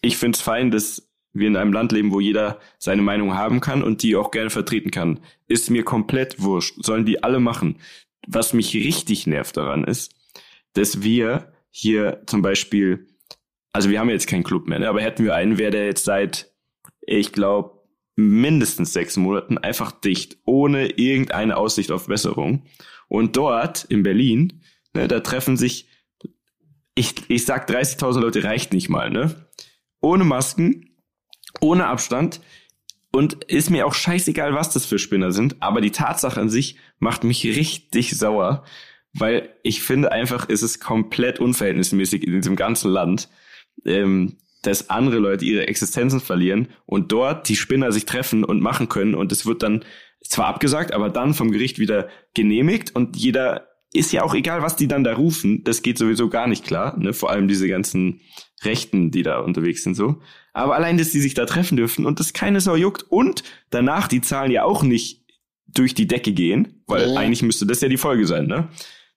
Ich finde es fein, dass wir in einem Land leben, wo jeder seine Meinung haben kann und die auch gerne vertreten kann. Ist mir komplett wurscht. Sollen die alle machen. Was mich richtig nervt daran ist, dass wir hier zum Beispiel, also wir haben jetzt keinen Club mehr, ne? aber hätten wir einen, wäre der jetzt seit, ich glaube, mindestens sechs Monaten einfach dicht, ohne irgendeine Aussicht auf Besserung. Und dort in Berlin, ne, da treffen sich, ich, ich sag 30.000 Leute reicht nicht mal, ne? Ohne Masken, ohne Abstand. Und ist mir auch scheißegal, was das für Spinner sind. Aber die Tatsache an sich macht mich richtig sauer, weil ich finde einfach, es ist komplett unverhältnismäßig in diesem ganzen Land, ähm, dass andere Leute ihre Existenzen verlieren und dort die Spinner sich treffen und machen können. Und es wird dann zwar abgesagt, aber dann vom Gericht wieder genehmigt und jeder ist ja auch egal, was die dann da rufen. Das geht sowieso gar nicht klar. Ne? Vor allem diese ganzen Rechten, die da unterwegs sind so. Aber allein, dass die sich da treffen dürfen und das keine Sau juckt und danach die Zahlen ja auch nicht durch die Decke gehen, weil Ja. eigentlich müsste das ja die Folge sein, ne?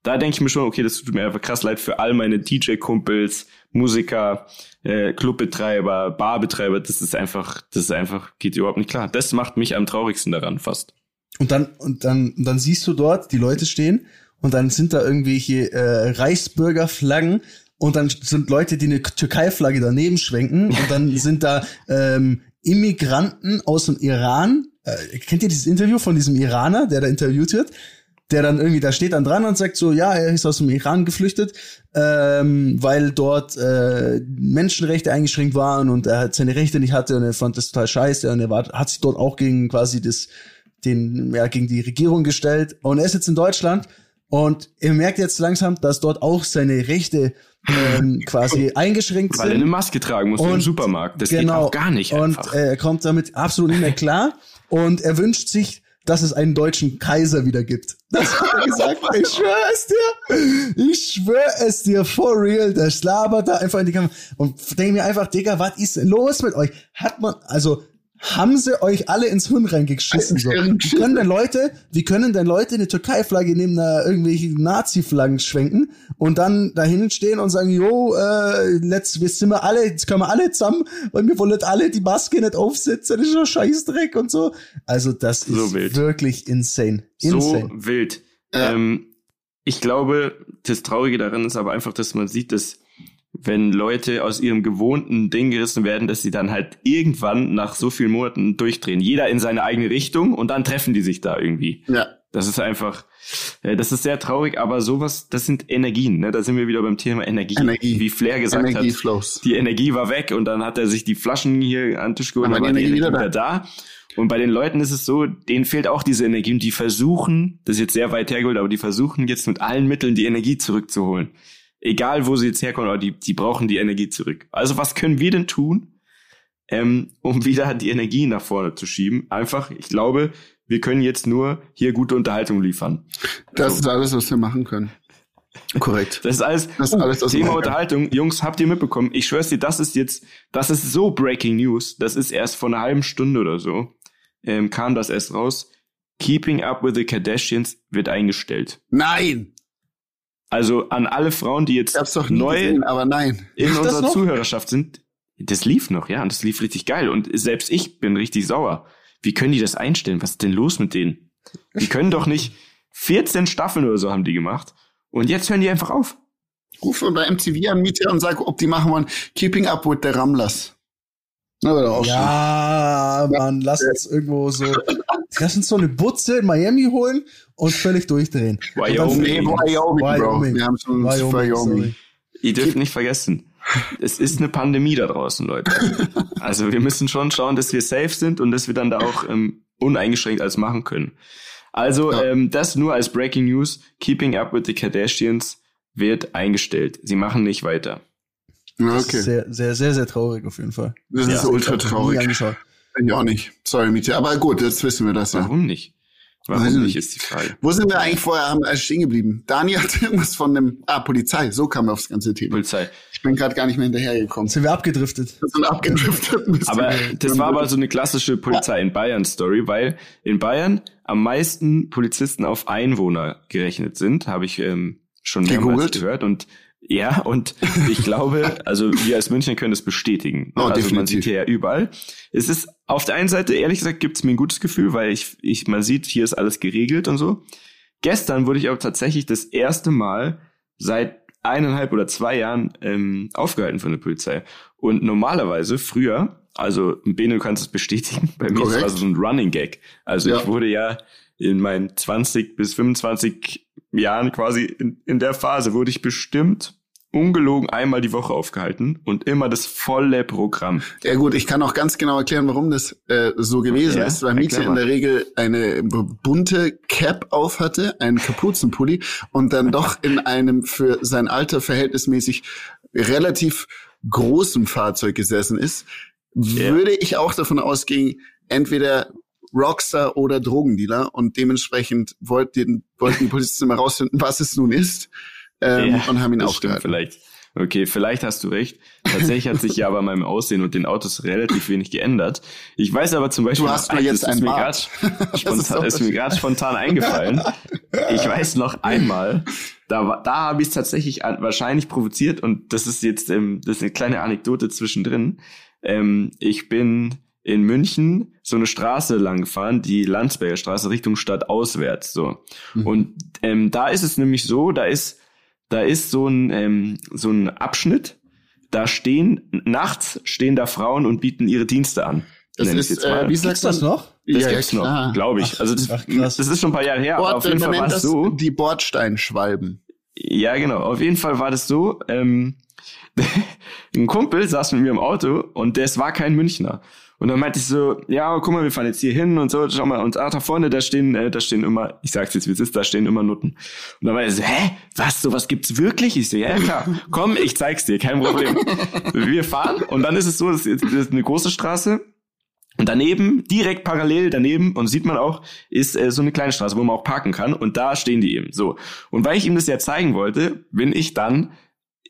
Da denke ich mir schon, okay, das tut mir einfach krass leid für all meine DJ-Kumpels, Musiker, äh, Clubbetreiber, Barbetreiber. Das ist einfach, das ist einfach, geht überhaupt nicht klar. Das macht mich am traurigsten daran fast. Und dann, und dann, und dann siehst du dort, die Leute stehen und dann sind da irgendwelche äh, Reichsbürgerflaggen und dann sind Leute, die eine Türkei-Flagge daneben schwenken und dann sind da ähm, Immigranten aus dem Iran. Äh, kennt ihr dieses Interview von diesem Iraner, der da interviewt wird? Der dann irgendwie, da steht dann dran und sagt so, ja, er ist aus dem Iran geflüchtet, ähm, weil dort äh, Menschenrechte eingeschränkt waren und er seine Rechte nicht hatte und er fand das total scheiße und er war, hat sich dort auch gegen quasi das den, ja, gegen die Regierung gestellt. Und er ist jetzt in Deutschland und er merkt jetzt langsam, dass dort auch seine Rechte ähm, quasi eingeschränkt Weil er eine sind. Maske tragen muss im Und- Supermarkt. Das genau. geht auch gar nicht Und einfach. äh, er kommt damit absolut nicht mehr klar. Und er wünscht sich, dass es einen deutschen Kaiser wieder gibt. Das hat er gesagt. ich schwöre es dir. Ich schwöre es dir, for real. Der labert da einfach in die Kamera. Und denke mir einfach, Digga, was ist los mit euch? Hat man, also, haben sie euch alle ins Hirn reingeschissen. So. Wie können denn Leute, wie können denn Leute eine Türkei-Flagge neben einer irgendwelchen Nazi-Flaggen schwenken und dann dahin stehen und sagen, jo, äh, let's, wir sind wir alle, jetzt können wir alle zusammen, weil wir wollen alle die Maske nicht aufsetzen, das ist doch Scheißdreck und so. Also das So ist wild. wirklich insane. Insane. So wild. Ja. Ähm, ich glaube, das Traurige daran ist aber einfach, dass man sieht, dass wenn Leute aus ihrem gewohnten Ding gerissen werden, dass sie dann halt irgendwann nach so vielen Monaten durchdrehen. Jeder in seine eigene Richtung und dann treffen die sich da irgendwie. Ja. Das ist einfach, äh, das ist sehr traurig, aber sowas, das sind Energien, ne? Da sind wir wieder beim Thema Energie. Energie. Wie Flair gesagt hat, Energieflows. die Energie war weg und dann hat er sich die Flaschen hier an den Tisch geholt, Aber dann war die Energie Energie wieder wieder da. Und bei den Leuten ist es so, denen fehlt auch diese Energie und die versuchen, das ist jetzt sehr weit hergeholt, aber die versuchen jetzt mit allen Mitteln die Energie zurückzuholen. Egal, wo sie jetzt herkommen, aber die, die brauchen die Energie zurück. Also was können wir denn tun, ähm, um wieder die Energie nach vorne zu schieben? Einfach, ich glaube, wir können jetzt nur hier gute Unterhaltung liefern. Das So. ist alles, was wir machen können. Korrekt. Das ist alles, Das ist alles, was wir Thema. Unterhaltung. Jungs, habt ihr mitbekommen? Ich schwör's dir, das ist jetzt, das ist so Breaking News. Das ist erst vor einer halben Stunde oder so, ähm, kam das erst raus. Keeping Up with the Kardashians wird eingestellt. Nein! Also an alle Frauen, die jetzt neu gesehen, aber nein. in das unserer? Zuhörerschaft sind, das lief noch, ja, und das lief richtig geil. Und selbst ich bin richtig sauer. Wie können die das einstellen? Was ist denn los mit denen? Die können doch nicht 14 Staffeln oder so haben die gemacht. Und jetzt hören die einfach auf. Ruf bei MTV an Miete und sag, ob die machen wollen Keeping Up with the Ramblers. Na, wird doch auch Ja, Mann, lass uns irgendwo so, lass uns so eine Butze in Miami holen und völlig durchdrehen. Und Wyoming. Nee, Wyoming, Bro. Wyoming. Wir haben schon Wyoming, Wyoming. Ihr dürft nicht vergessen, es ist eine Pandemie da draußen, Leute. Also wir müssen schon schauen, dass wir safe sind und dass wir dann da auch ähm, uneingeschränkt alles machen können. Also Ja. ähm, das nur als Breaking News. Keeping Up with the Kardashians wird eingestellt. Sie machen nicht weiter. Ja, Das Okay. ist sehr, sehr, sehr, sehr traurig auf jeden Fall. Das Ja, ist ultra traurig. Ich auch nicht. Sorry, Miete. Aber gut, jetzt wissen wir das ja. Warum nicht? Warum ich nicht, ist die Frage. Wo sind wir eigentlich vorher haben, stehen geblieben? Dani hat irgendwas von dem, ah, Polizei. So kam er aufs ganze Thema. Polizei. Ich bin gerade gar nicht mehr hinterhergekommen. Sind wir abgedriftet? Wir sind abgedriftet. Aber das war aber so eine klassische Polizei in Bayern Story, weil in Bayern am meisten Polizisten auf Einwohner gerechnet sind, habe ich ähm, schon mehrmals gehört und ja, und ich glaube, also wir als Münchner können das bestätigen. Oh, also man definitiv. sieht hier ja überall. Es ist auf der einen Seite, ehrlich gesagt, gibt es mir ein gutes Gefühl, weil ich, ich, man sieht, hier ist alles geregelt und so. Gestern wurde ich aber tatsächlich das erste Mal seit eineinhalb oder zwei Jahren ähm, aufgehalten von der Polizei. Und normalerweise früher, also Bene, du kannst es bestätigen, bei mir Korrekt. war es so ein Running Gag. Also Ja. ich wurde ja in meinen 20 bis 25 Jahren quasi in, in der Phase wurde ich bestimmt ungelogen einmal die Woche aufgehalten und immer das volle Programm. Ja gut, ich kann auch ganz genau erklären, warum das äh, so gewesen Ja, ist, weil erklär in der Regel eine bunte Cap auf hatte, einen Kapuzenpulli und dann doch in einem für sein Alter verhältnismäßig relativ großen Fahrzeug gesessen ist, Ja. würde ich auch davon ausgehen, entweder Rockstar oder Drogendealer und dementsprechend wollten, wollten die Polizisten mal rausfinden, was es nun ist ähm, Ja, und haben ihn aufgehalten. vielleicht. Okay, vielleicht hast du recht. Tatsächlich hat sich ja bei meinem Aussehen und den Autos relativ wenig geändert. Ich weiß aber zum Beispiel, Du hast noch jetzt mir Bart. ist Spontan, ist mir gerade spontan eingefallen. Ich weiß noch einmal, da, da habe ich es tatsächlich wahrscheinlich provoziert und das ist jetzt ähm, das ist eine kleine Anekdote zwischendrin. Ähm, ich bin in München so eine Straße lang gefahren, die Landsberger Straße Richtung Stadt auswärts. So. Mhm. Und ähm, da ist es nämlich so, da ist da ist so ein ähm, so ein Abschnitt. Da stehen nachts stehen da Frauen und bieten ihre Dienste an. Das ist, äh, wie Gibt's sagt das noch? Das Ja, gibt's noch, glaube ich. Also das, Ach, das ist schon ein paar Jahre her, aber Bord, auf jeden Fall war das so. die Bordsteinschwalben. Ja, genau. Auf jeden Fall war das so. Ähm, ein Kumpel saß mit mir im Auto und das war kein Münchner. Und dann meinte ich so, ja, guck mal, wir fahren jetzt hier hin und so, schau mal, und ah, da vorne, da stehen, äh, da stehen immer, ich sag's jetzt, wie es ist, da stehen immer Nutten. Und dann meinte ich so, hä, was, sowas gibt's wirklich? Ich so, ja, klar, komm, ich zeig's dir, kein Problem. wir fahren und dann ist es so, das ist, das ist eine große Straße und daneben, direkt parallel daneben, und sieht man auch, ist äh, so eine kleine Straße, wo man auch parken kann. Und da stehen die eben. So. Und weil ich ihm das ja zeigen wollte, bin ich dann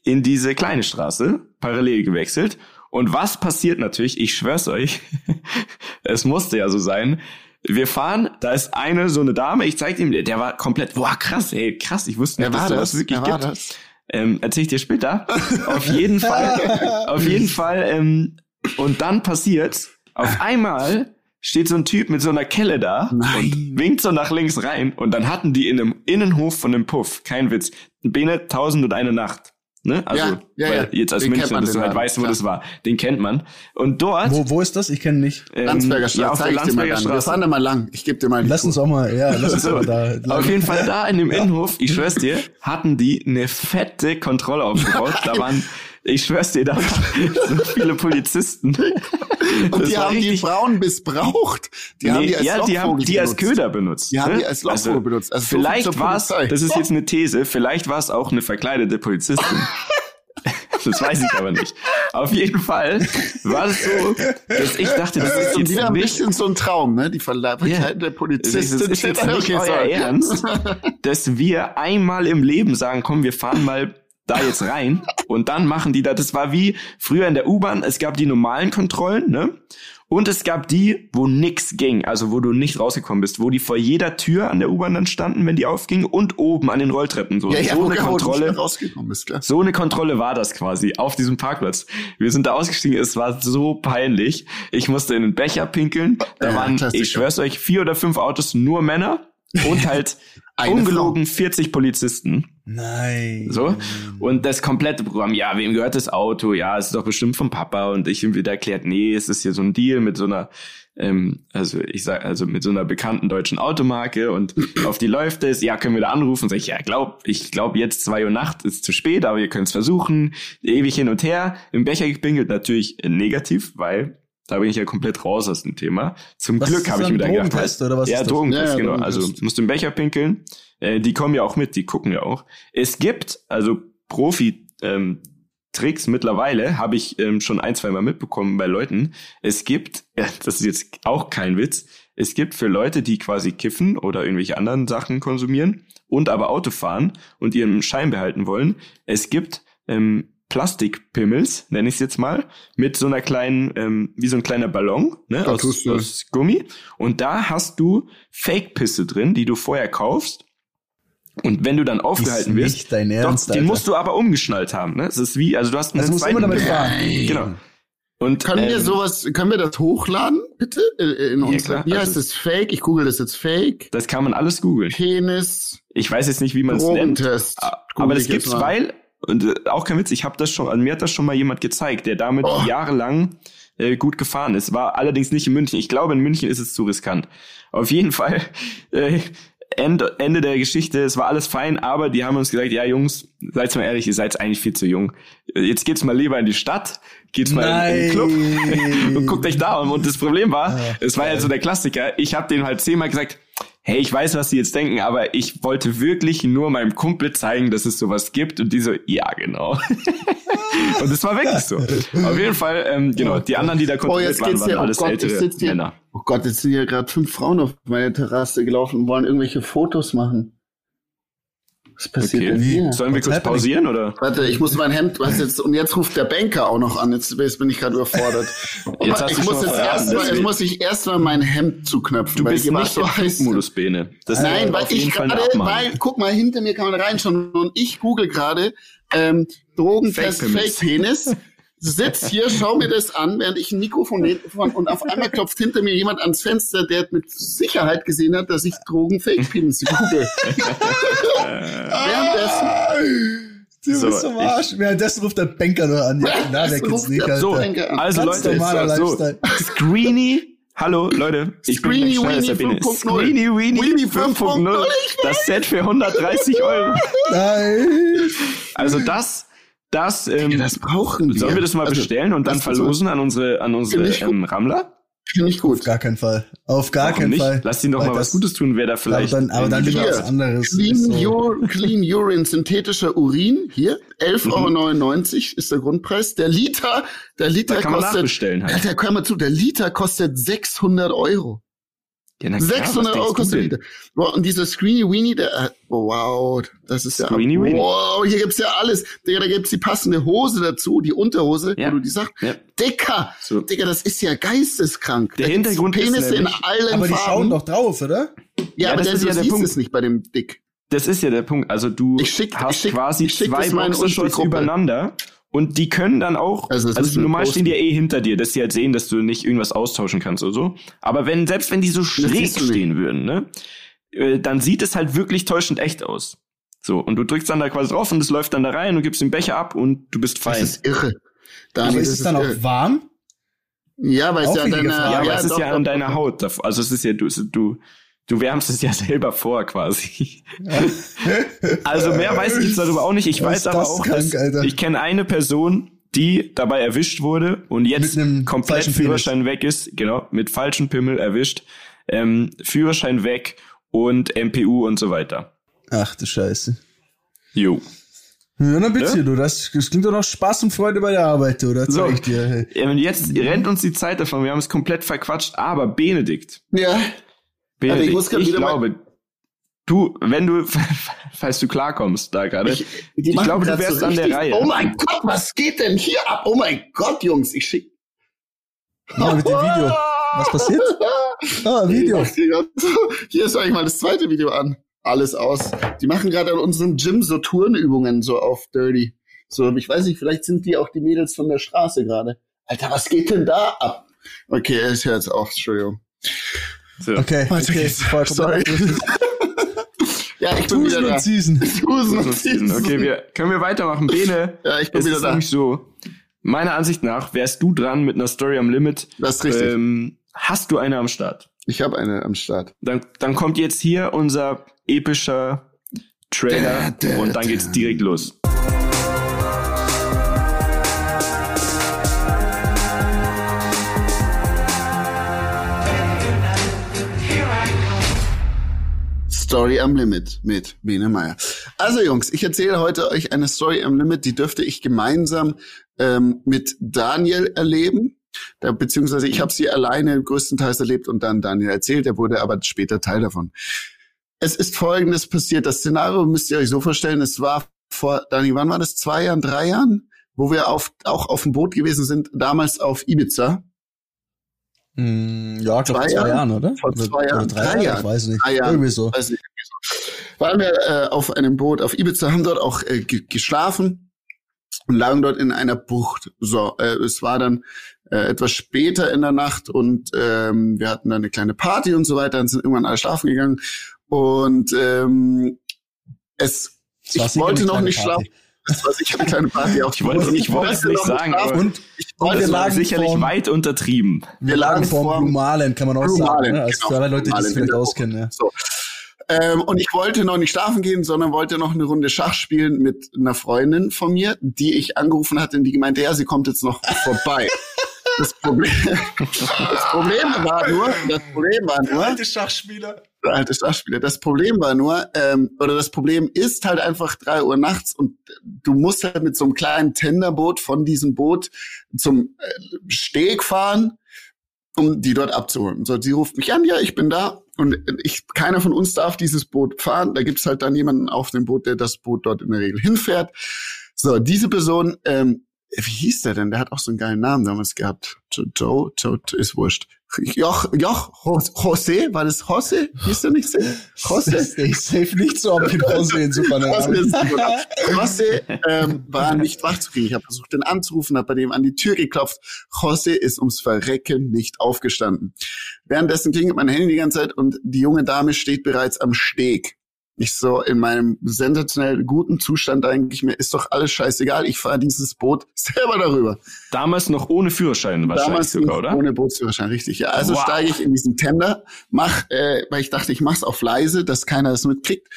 in diese kleine Straße parallel gewechselt. Und was passiert natürlich? Ich schwör's euch, es musste ja so sein. Wir fahren, da ist eine so eine Dame, ich zeig ihm, der war komplett, boah, krass, ey, krass, ich wusste nicht, dass sowas das? wirklich gibt. das? Ähm, erzähl ich dir später. auf jeden Fall, auf jeden Fall, ähm, und dann passiert's, auf einmal steht so ein Typ mit so einer Kelle da Nein. und winkt so nach links rein und dann hatten die in einem Innenhof von dem Puff, kein Witz, Bene tausend und eine Nacht. Ne? Also, Ja, ja, weil ja. jetzt als Den Münchner, dass du den halt weißt, wo klar. das war. Den kennt man. Und dort, Wo, wo ist das? Ich kenne nicht. ähm, Landsberger Straße, ja, auf der Landsberger dann. Wir Straße. fahren da mal lang. Ich gebe dir mal die Lass uns auch mal, ja, lass uns So, mal da. auf jeden Fall da in dem Innenhof, ich schwör's dir, hatten die eine fette Kontrolle aufgebaut. Da waren, ich schwör's dir, da so viele Polizisten. Und Das die haben die Frauen missbraucht. Die haben Nee, die als ja, die haben die als benutzt. Köder benutzt. Die haben ne? die als Lockvogel benutzt. Also so viel vielleicht war es, das ist jetzt eine These, vielleicht war es auch eine verkleidete Polizistin. das weiß ich aber nicht. Auf jeden Fall war es so, dass ich dachte, das ist jetzt wieder ein nicht bisschen so ein Traum, ne? Die Verleihung Ja. der ist, das ist jetzt nicht so. euer Ernst, dass wir einmal im Leben sagen, komm, wir fahren mal da jetzt rein und dann machen die da, das war wie früher in der U-Bahn, es gab die normalen Kontrollen, ne? Und es gab die, wo nix ging, also wo du nicht rausgekommen bist, wo die vor jeder Tür an der U-Bahn dann standen, wenn die aufging und oben an den Rolltreppen so. Ja, ja, so eine Kontrolle. ist. So eine Kontrolle war das quasi auf diesem Parkplatz. Wir sind da ausgestiegen, es war so peinlich. Ich musste in den Becher pinkeln. Da waren, Klassiker. ich schwör's euch, vier oder fünf Autos, nur Männer und halt Eine ungelogen 40 Polizisten. Nein. So. Und das komplette Programm, ja, wem gehört das Auto? Ja, es ist doch bestimmt vom Papa. Und ich ihm wieder erklärt, nee, es ist hier so ein Deal mit so einer, ähm, also ich sag, also mit so einer bekannten deutschen Automarke und auf die läuft es, ja, können wir da anrufen? Sag ich, ja, glaub, ich glaube jetzt zwei Uhr Nacht ist zu spät, aber ihr könnt es versuchen. Ewig hin und her, im Becher gepinkelt, natürlich negativ, weil da bin ich ja komplett raus aus dem Thema. Zum Was Glück habe ich mir dann, da gedacht, weil- oder was ja? Drogentest, Ja, ja, genau. Drogentest. Also musst du im Becher pinkeln. Äh, die kommen ja auch mit, die gucken ja auch. Es gibt also Profi ähm, Tricks mittlerweile, habe ich ähm, schon ein, zwei Mal mitbekommen bei Leuten. Es gibt, ja, das ist jetzt auch kein Witz, es gibt für Leute, die quasi kiffen oder irgendwelche anderen Sachen konsumieren und aber Auto fahren und ihren Schein behalten wollen, es gibt ähm, Plastikpimmels, nenne ich es jetzt mal, mit so einer kleinen, ähm, wie so ein kleiner Ballon, ne, aus, aus Gummi. Und da hast du Fake-Pisse drin, die du vorher kaufst. Und wenn du dann aufgehalten wirst, dein Ernst, doch, den Alter. musst du aber umgeschnallt haben. Ne? Es ist wie, also du hast einen zweiten immer damit fahren. Genau. Und Können wir ähm, sowas, können wir das hochladen, bitte? Äh, In Ja, unsere, klar. wie heißt Also- das? Fake? Ich google das jetzt Fake. das kann man alles googeln. Penis, Ich weiß jetzt nicht, wie man es nennt. Aber das gibt's, weil, und äh, auch kein Witz, ich habe das schon, also mir hat das schon mal jemand gezeigt, der damit Oh. jahrelang äh, gut gefahren ist. War allerdings nicht in München. Ich glaube, in München ist es zu riskant. Auf jeden Fall, äh, Ende, Ende der Geschichte, es war alles fein, aber die haben uns gesagt, ja Jungs, seid mal ehrlich, ihr seid eigentlich viel zu jung. Jetzt geht's mal lieber in die Stadt, geht's mal in den Club und guckt euch da um. Und das Problem war, Ah, es war ja so der Klassiker, ich habe denen halt zehnmal gesagt, hey, ich weiß, was sie jetzt denken, aber ich wollte wirklich nur meinem Kumpel zeigen, dass es sowas gibt. Und die so, ja, genau. und es war wirklich so. Auf jeden Fall, ähm, genau, die anderen, die da Oh, kontrolliert jetzt waren, waren hier. Oh alles Gott, ich ältere hier. Männer. Oh Gott, jetzt sind hier gerade fünf Frauen auf meine Terrasse gelaufen und wollen irgendwelche Fotos machen. Was passiert Okay. denn hier? Sollen wir kurz pausieren, oder? Warte, ich muss mein Hemd, was jetzt, und jetzt ruft der Banker auch noch an, jetzt, jetzt bin ich gerade überfordert. Jetzt hast ich du muss jetzt erstmal, jetzt muss ich erstmal mein Hemd zuknöpfen. Du bist nicht so im heiß. Flugmodus, Bene. Das Nein, ist weil ich gerade, weil, guck mal, hinter mir kann man reinschauen und ich google gerade, ähm, Drogentest Fake-Penis. Fake-Penis. Sitz hier, schau mir das an, während ich ein Mikrofon nehme und auf einmal klopft hinter mir jemand ans Fenster, der mit Sicherheit gesehen hat, dass ich Drogen Fake-Penis google. Währenddessen, Du So, bist am Arsch. Währenddessen ruft der Banker nur an. Ja, na, der geht's nicht, der Alter. So, also Ganz Leute, normaler so, so. Lifestyle. Screeny, hallo Leute, ich bin Screeny der Weenie Bene. 5.0. Screeny Weenie Weenie 5.0, 5.0, das Set für 130 Euro. Nein. Also das, das, ähm, das brauchen wir. sollen wir das mal Also, bestellen und dann verlosen an unsere, an unsere ähm, Rammler? Finde ich gut. Auf gar keinen Fall. Auf gar Warum keinen nicht? Fall. Lass ihn doch Weil mal was Gutes tun, wer da Aber vielleicht. dann, aber dann lieber Hier, was anderes. Clean, Ist so. Clean Urine, synthetischer Urin, hier, 11,99 Euro ist der Grundpreis. Der Liter, der Liter Da kann man kostet, nachbestellen halt. Alter, hör mal zu, der Liter kostet 600 Euro. Ja, na klar, 600 was Euro kostet der. Boah, und dieser Screeny Weenie, der, äh, oh, wow, das ist Screeny ja, Weenie? wow, hier gibt's ja alles. Digga, da gibt's die passende Hose dazu, die Unterhose, Ja. wo du die sagst, Ja. Dicker, So. Digga, das ist ja geisteskrank. Der Da Hintergrund ist Penisse in nämlich- allen Aber die Farben. schauen doch drauf, oder? Ja, Ja, aber das der, ist du ja der siehst Punkt. es nicht bei dem Dick. Das ist ja der Punkt. Also du Ich schick- hast ich schick- quasi ich schick zwei in Boxershorts übereinander und die können dann auch, Also also, das normal posten. stehen die ja eh hinter dir, dass sie halt sehen, dass du nicht irgendwas austauschen kannst oder so. Aber wenn, selbst wenn die so schräg stehen würden, ne, äh, dann sieht es halt wirklich täuschend echt aus. So, und du drückst dann da quasi drauf und es läuft dann da rein und gibst den Becher ab und du bist Das fein. ist irre. Aber das ist es dann auch irre. warm? Ja, weil es auch ja an wichtige deiner, Frage. Ja, aber es ist doch, ja doch, an deiner. Haut. davor. Also es ist ja, du, du, du wärmst es ja selber vor quasi. also mehr weiß ich jetzt darüber auch nicht. Ich Was weiß aber das auch, krank, dass ich kenne eine Person, die dabei erwischt wurde und jetzt komplett Führerschein weg ist. Genau, mit falschen Pimmel erwischt. Ähm, Führerschein weg und MPU und so weiter. Ach du Scheiße. Jo. Ja, dann bitte, Ja? du, das, das klingt doch noch Spaß und Freude bei der Arbeit, oder? So. Sag ich dir. Hey. Ja, und jetzt rennt uns die Zeit davon. Wir haben es komplett verquatscht. Aber Benedikt, Ja, Benedikt, ich ich glaube, du, wenn du, falls du klarkommst da gerade, Ich, ich, glaube, du wärst so an der Reihe. Oh mein Gott, was geht denn hier ab? Oh mein Gott, Jungs, ich schick. Ja, mit dem Video. Was passiert? Ah, Video. Hier ist eigentlich mal das zweite Video an. Alles aus. Die machen gerade an unserem Gym so Turnübungen so auf Dirty. So, ich weiß nicht, vielleicht sind die auch die Mädels von der Straße gerade. Alter, was geht denn da ab? Okay, ich höre jetzt auf, Entschuldigung. So. Okay, Weiter okay. geht's. Voll Sorry. Ja, ich bin Tusen wieder da. und Season. Tusen und Season. Okay, wir, können wir weitermachen? Bene, Ja, ich bin es wieder ist da. nämlich so, meiner Ansicht nach wärst du dran mit einer Story am Limit. Das ist richtig. Ähm, hast du eine am Start? ich habe eine am Start. Dann, dann kommt jetzt hier unser epischer Trailer Da, da, und dann geht's direkt los. Story am Limit mit Bene Meyer. Also Jungs, ich erzähle heute euch eine Story am Limit, die dürfte ich gemeinsam ähm, mit Daniel erleben. Da, beziehungsweise ich habe sie alleine größtenteils erlebt und dann Daniel erzählt, er wurde aber später Teil davon. Es ist folgendes passiert. Das Szenario müsst ihr euch so vorstellen, es war vor, Dani, wann war das? Zwei Jahren, drei Jahren? Wo wir auf, auch auf dem Boot gewesen sind, damals auf Ibiza. Hm, ja, ich glaube Zwei zwei, Jahren? Jahren, oder? Vor zwei Jahren, Oder drei, drei Jahre, Jahren. ich weiß nicht. Drei Jahren. Irgendwie so. Weiß nicht, irgendwie so. Waren wir äh, auf einem Boot auf Ibiza, haben dort auch äh, ge geschlafen und lagen dort in einer Bucht. So, äh, es war dann äh, etwas später in der Nacht und ähm, wir hatten dann eine kleine Party und so weiter und sind irgendwann alle schlafen gegangen. Und ähm, es, ich wollte noch nicht Party. schlafen. Das war sicher eine kleine Party. Auch Ich wollte, ich wollte es nicht sagen, aber Und ich und wollte wir das lagen sicherlich vorm- weit untertrieben. wir lagen vor vorm- Blue Marlin, kann man auch Blue sagen. Marlin, ne? Also genau, für alle Leute, die in vielleicht auskennen. Ja. So. Ähm, und ich wollte noch nicht schlafen gehen, sondern wollte noch eine Runde Schach spielen mit einer Freundin von mir, die ich angerufen hatte und die gemeinte, ja, sie kommt jetzt noch vorbei. Das Problem, das Problem war nur, das Problem war nur, Schachspieler. Alte Schachspieler. Das Problem war nur, ähm, oder das Problem ist halt einfach drei Uhr nachts und du musst halt mit so einem kleinen Tenderboot von diesem Boot zum äh, Steg fahren, um die dort abzuholen. So, sie ruft mich an, ja, ich bin da und ich, keiner von uns darf dieses Boot fahren. Da gibt's halt dann jemanden auf dem Boot, der das Boot dort in der Regel hinfährt. So, diese Person, ähm, wie hieß der denn? Der hat auch so einen geilen Namen damals gehabt. Joe, Joe ist wurscht. Joch, Joch, Jose, war das Jose? Hieß der nicht so? Jose? Ich safe nicht so, aber ich? Jose, ist gut. Jose ähm, war nicht wach zu kriegen. Ich habe versucht, den anzurufen, habe bei dem an die Tür geklopft. Jose ist ums Verrecken nicht aufgestanden. Währenddessen klingelt mein Handy die ganze Zeit und die junge Dame steht bereits am Steg. Ich so in meinem sensationell guten Zustand eigentlich, mir ist doch alles scheißegal, ich fahre dieses Boot selber darüber. Damals noch ohne Führerschein wahrscheinlich Damals sogar, noch oder? ohne Bootsführerschein, richtig. Ja, also Wow. steige ich in diesen Tender, mach, äh, weil ich dachte, ich mach's auf leise, dass keiner das mitkriegt,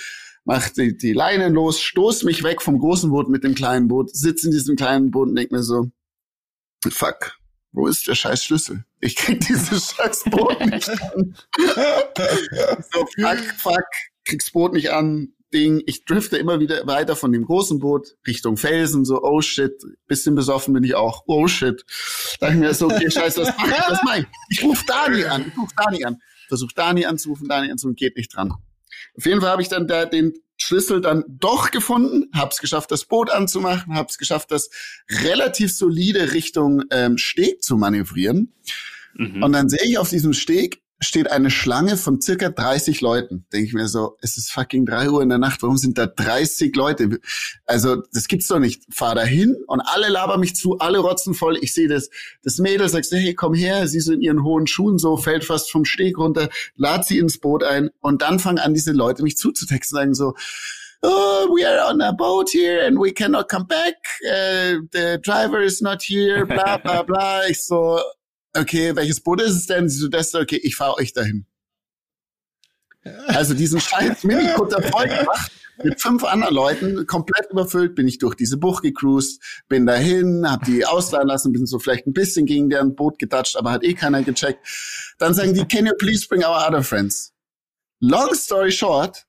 mach die, die Leinen los, stoß mich weg vom großen Boot mit dem kleinen Boot, sitz in diesem kleinen Boot und denk mir so, fuck, wo ist der scheiß Schlüssel? Ich krieg dieses scheiß Boot nicht an. so, fuck, fuck, krieg's Boot nicht an. Ding, ich drifte immer wieder weiter von dem großen Boot Richtung Felsen, so, oh shit, bisschen besoffen bin ich auch, oh shit. Da ich mir so, okay, scheiße, was mach ich, was mach ich? Ich ruf Dani an, ich ruf Dani an. versucht Dani anzurufen, Dani anzurufen, geht nicht dran. Auf jeden Fall habe ich dann da den Schlüssel dann doch gefunden, habe es geschafft, das Boot anzumachen, habe es geschafft, das relativ solide Richtung ähm, Steg zu manövrieren. Mhm. Und dann sehe ich auf diesem Steg steht eine Schlange von circa 30 Leuten. Denke ich mir so, es ist fucking drei Uhr in der Nacht, warum sind da 30 Leute? Also, das gibt's doch nicht. Fahr da hin und alle labern mich zu, alle rotzen voll. Ich sehe das, das Mädel sagt, hey, komm her, sie so in ihren hohen Schuhen so, fällt fast vom Steg runter, lad sie ins Boot ein und dann fangen an, diese Leute mich zuzutexten, sagen so, oh, we are on a boat here and we cannot come back. Uh, the driver is not here, bla bla bla. Ich so, okay, welches Boot ist es denn? Sie so, das, okay, ich fahre euch dahin. Also diesen scheiß Minikutter voll gemacht mit fünf anderen Leuten, komplett überfüllt, bin ich durch diese Bucht gecruised, bin dahin, hab die ausleihen lassen, bin so vielleicht ein bisschen gegen deren Boot gedatscht, aber hat eh keiner gecheckt. Dann sagen die, can you please bring our other friends? Long story short,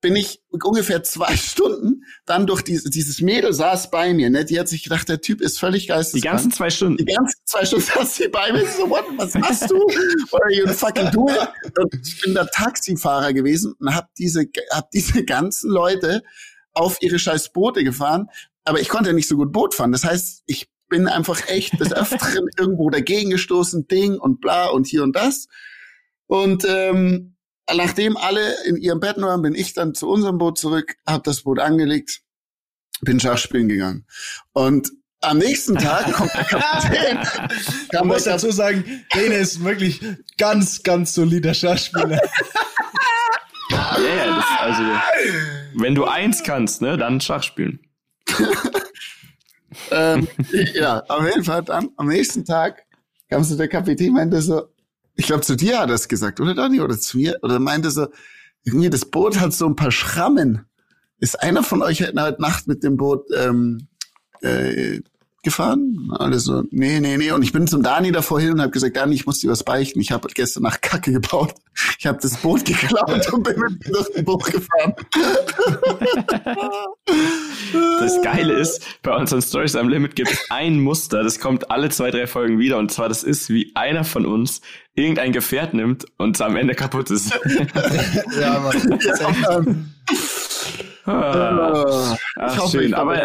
bin ich ungefähr zwei Stunden dann durch diese, dieses Mädel saß bei mir, ne? Die hat sich gedacht, der Typ ist völlig geisteskrank. Die ganzen zwei Stunden. Die ganzen zwei Stunden saß sie bei mir. So, what, was machst du? What are you fucking doing? Und ich bin der Taxifahrer gewesen und hab diese, hab diese ganzen Leute auf ihre scheiß Boote gefahren. Aber ich konnte ja nicht so gut Boot fahren. Das heißt, ich bin einfach echt des Öfteren irgendwo dagegen gestoßen, Ding und bla und hier und das. Und ähm, nachdem alle in ihrem Bett waren, bin ich dann zu unserem Boot zurück, habe das Boot angelegt, bin Schachspielen gegangen. Und am nächsten Tag kommt der Kapitän. Man muss dazu sagen, Bene ist wirklich ganz, ganz solider Schachspieler. Ja, yeah, also, wenn du eins kannst, ne, dann Schach spielen. ähm, ja, auf jeden Fall dann am nächsten Tag kam so der Kapitän meinte so, ich glaube, zu dir hat er es gesagt, oder Dani? Oder zu mir? Oder meinte so, irgendwie das Boot hat so ein paar Schrammen. Ist einer von euch heute Nacht mit dem Boot ähm, äh, gefahren? Alle so, nee, nee, nee. Und ich bin zum Dani davor hin und habe gesagt, Dani, ich muss dir was beichten. Ich habe gestern nach Kacke gebaut. Ich habe das Boot geklaut und bin mit durch den Buch gefahren. Das Geile ist, bei unseren Stories am Limit gibt es ein Muster, das kommt alle zwei, drei Folgen wieder. Und zwar, das ist, wie einer von uns irgendein Gefährt nimmt und am Ende kaputt ist. ja, Mann. Ja, ah, ach, hoffe, schön. Aber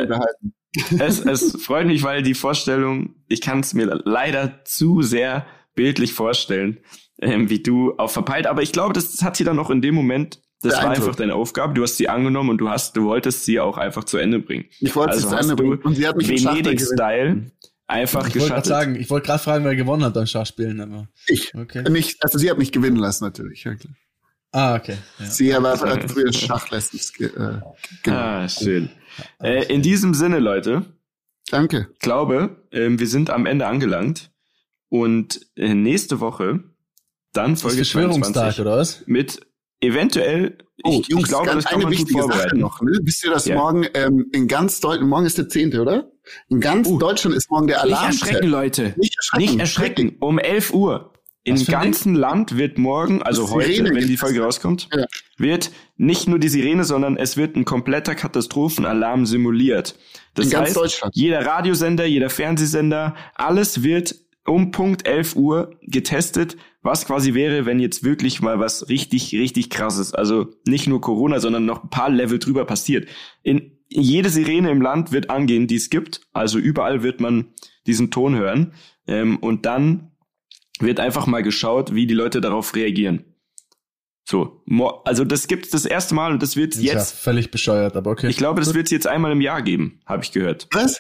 es, es freut mich, weil die Vorstellung, ich kann es mir leider zu sehr bildlich vorstellen, ähm, wie du auch verpeilt. Aber ich glaube, das hat sie dann auch in dem Moment, das war einfach deine Aufgabe. Du hast sie angenommen und du hast, du wolltest sie auch einfach zu Ende bringen. Ich wollte also sie zu Ende bringen. Und sie hat mich Venedig-Style einfach ich geschafft. sagen, ich wollte gerade fragen, wer gewonnen hat beim Schachspielen. Aber ich. Okay. Nicht, also sie hat mich gewinnen lassen natürlich. Ja, klar. Ah, okay. Ja. Sie war früher Schachlessons. Äh, genau. Ah, schön. Äh, in diesem Sinne, Leute. Danke. Ich glaube, äh, wir sind am Ende angelangt. Und äh, nächste Woche dann Folge 22 oder was? Mit eventuell Oh, ich, Jungs, ich glaube, das kann eine wichtige Sache noch. Ne? Wisst ihr, dass ja. morgen ähm, in ganz Deutschland, morgen ist der zehnte, oder? In ganz uh, Deutschland ist morgen der Alarm. Nicht erschrecken, Leute. Nicht erschrecken. Nicht erschrecken. Um 11 Uhr. Im ganzen Land wird morgen, also heute, wenn die Folge rauskommt, ja. Wird nicht nur die Sirene, sondern es wird ein kompletter Katastrophenalarm simuliert. Das heißt, jeder Radiosender, jeder Fernsehsender, alles wird um Punkt 11 Uhr getestet, was quasi wäre, wenn jetzt wirklich mal was richtig, richtig krasses, also nicht nur Corona, sondern noch ein paar Level drüber passiert. In jede Sirene im Land wird angehen, die es gibt. Also überall wird man diesen Ton hören. Ähm, und dann wird einfach mal geschaut, wie die Leute darauf reagieren. So, also das gibt's das erste Mal und das wird jetzt. Ja, völlig bescheuert, aber okay. Ich glaube, das wird es jetzt einmal im Jahr geben, habe ich gehört. Was?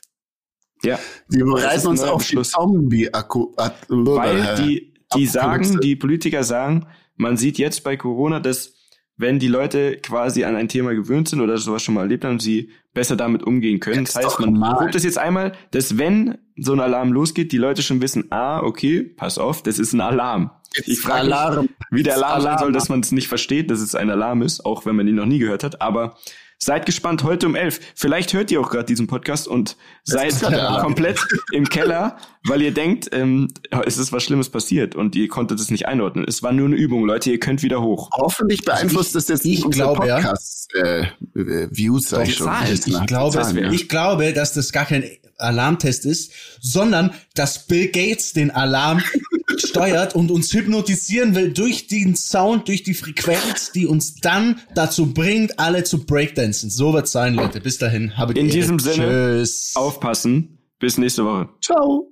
Ja. Die bereiten uns auf die Zombie-Akku. Weil die, die sagen, die Politiker sagen, man sieht jetzt bei Corona, dass wenn die Leute quasi an ein Thema gewöhnt sind oder sowas schon mal erlebt haben, sie besser damit umgehen können. Das, das heißt, man guckt es jetzt einmal, dass wenn so ein Alarm losgeht, die Leute schon wissen, ah, okay, pass auf, das ist ein Alarm. Ich frage mich, wie der Alarm, Alarm sein soll, dass man es nicht versteht, dass es ein Alarm ist, auch wenn man ihn noch nie gehört hat. Aber Seid gespannt, heute um elf. Vielleicht hört ihr auch gerade diesen Podcast und seid komplett im Keller, weil ihr denkt, ähm, es ist was Schlimmes passiert und ihr konntet es nicht einordnen. Es war nur eine Übung, Leute, ihr könnt wieder hoch. Hoffentlich beeinflusst das jetzt nicht unsere Podcast-Views. Ja. Äh, schon. Ich, ich, glaube, ich glaube, dass das gar kein Alarmtest ist, sondern dass Bill Gates den Alarm steuert und uns hypnotisieren will durch den Sound, durch die Frequenz, die uns dann dazu bringt, alle zu Breakdancen. So wird's sein, Leute. Bis dahin, habe In diesem Sinne, Tschüss. aufpassen. Bis nächste Woche. Ciao.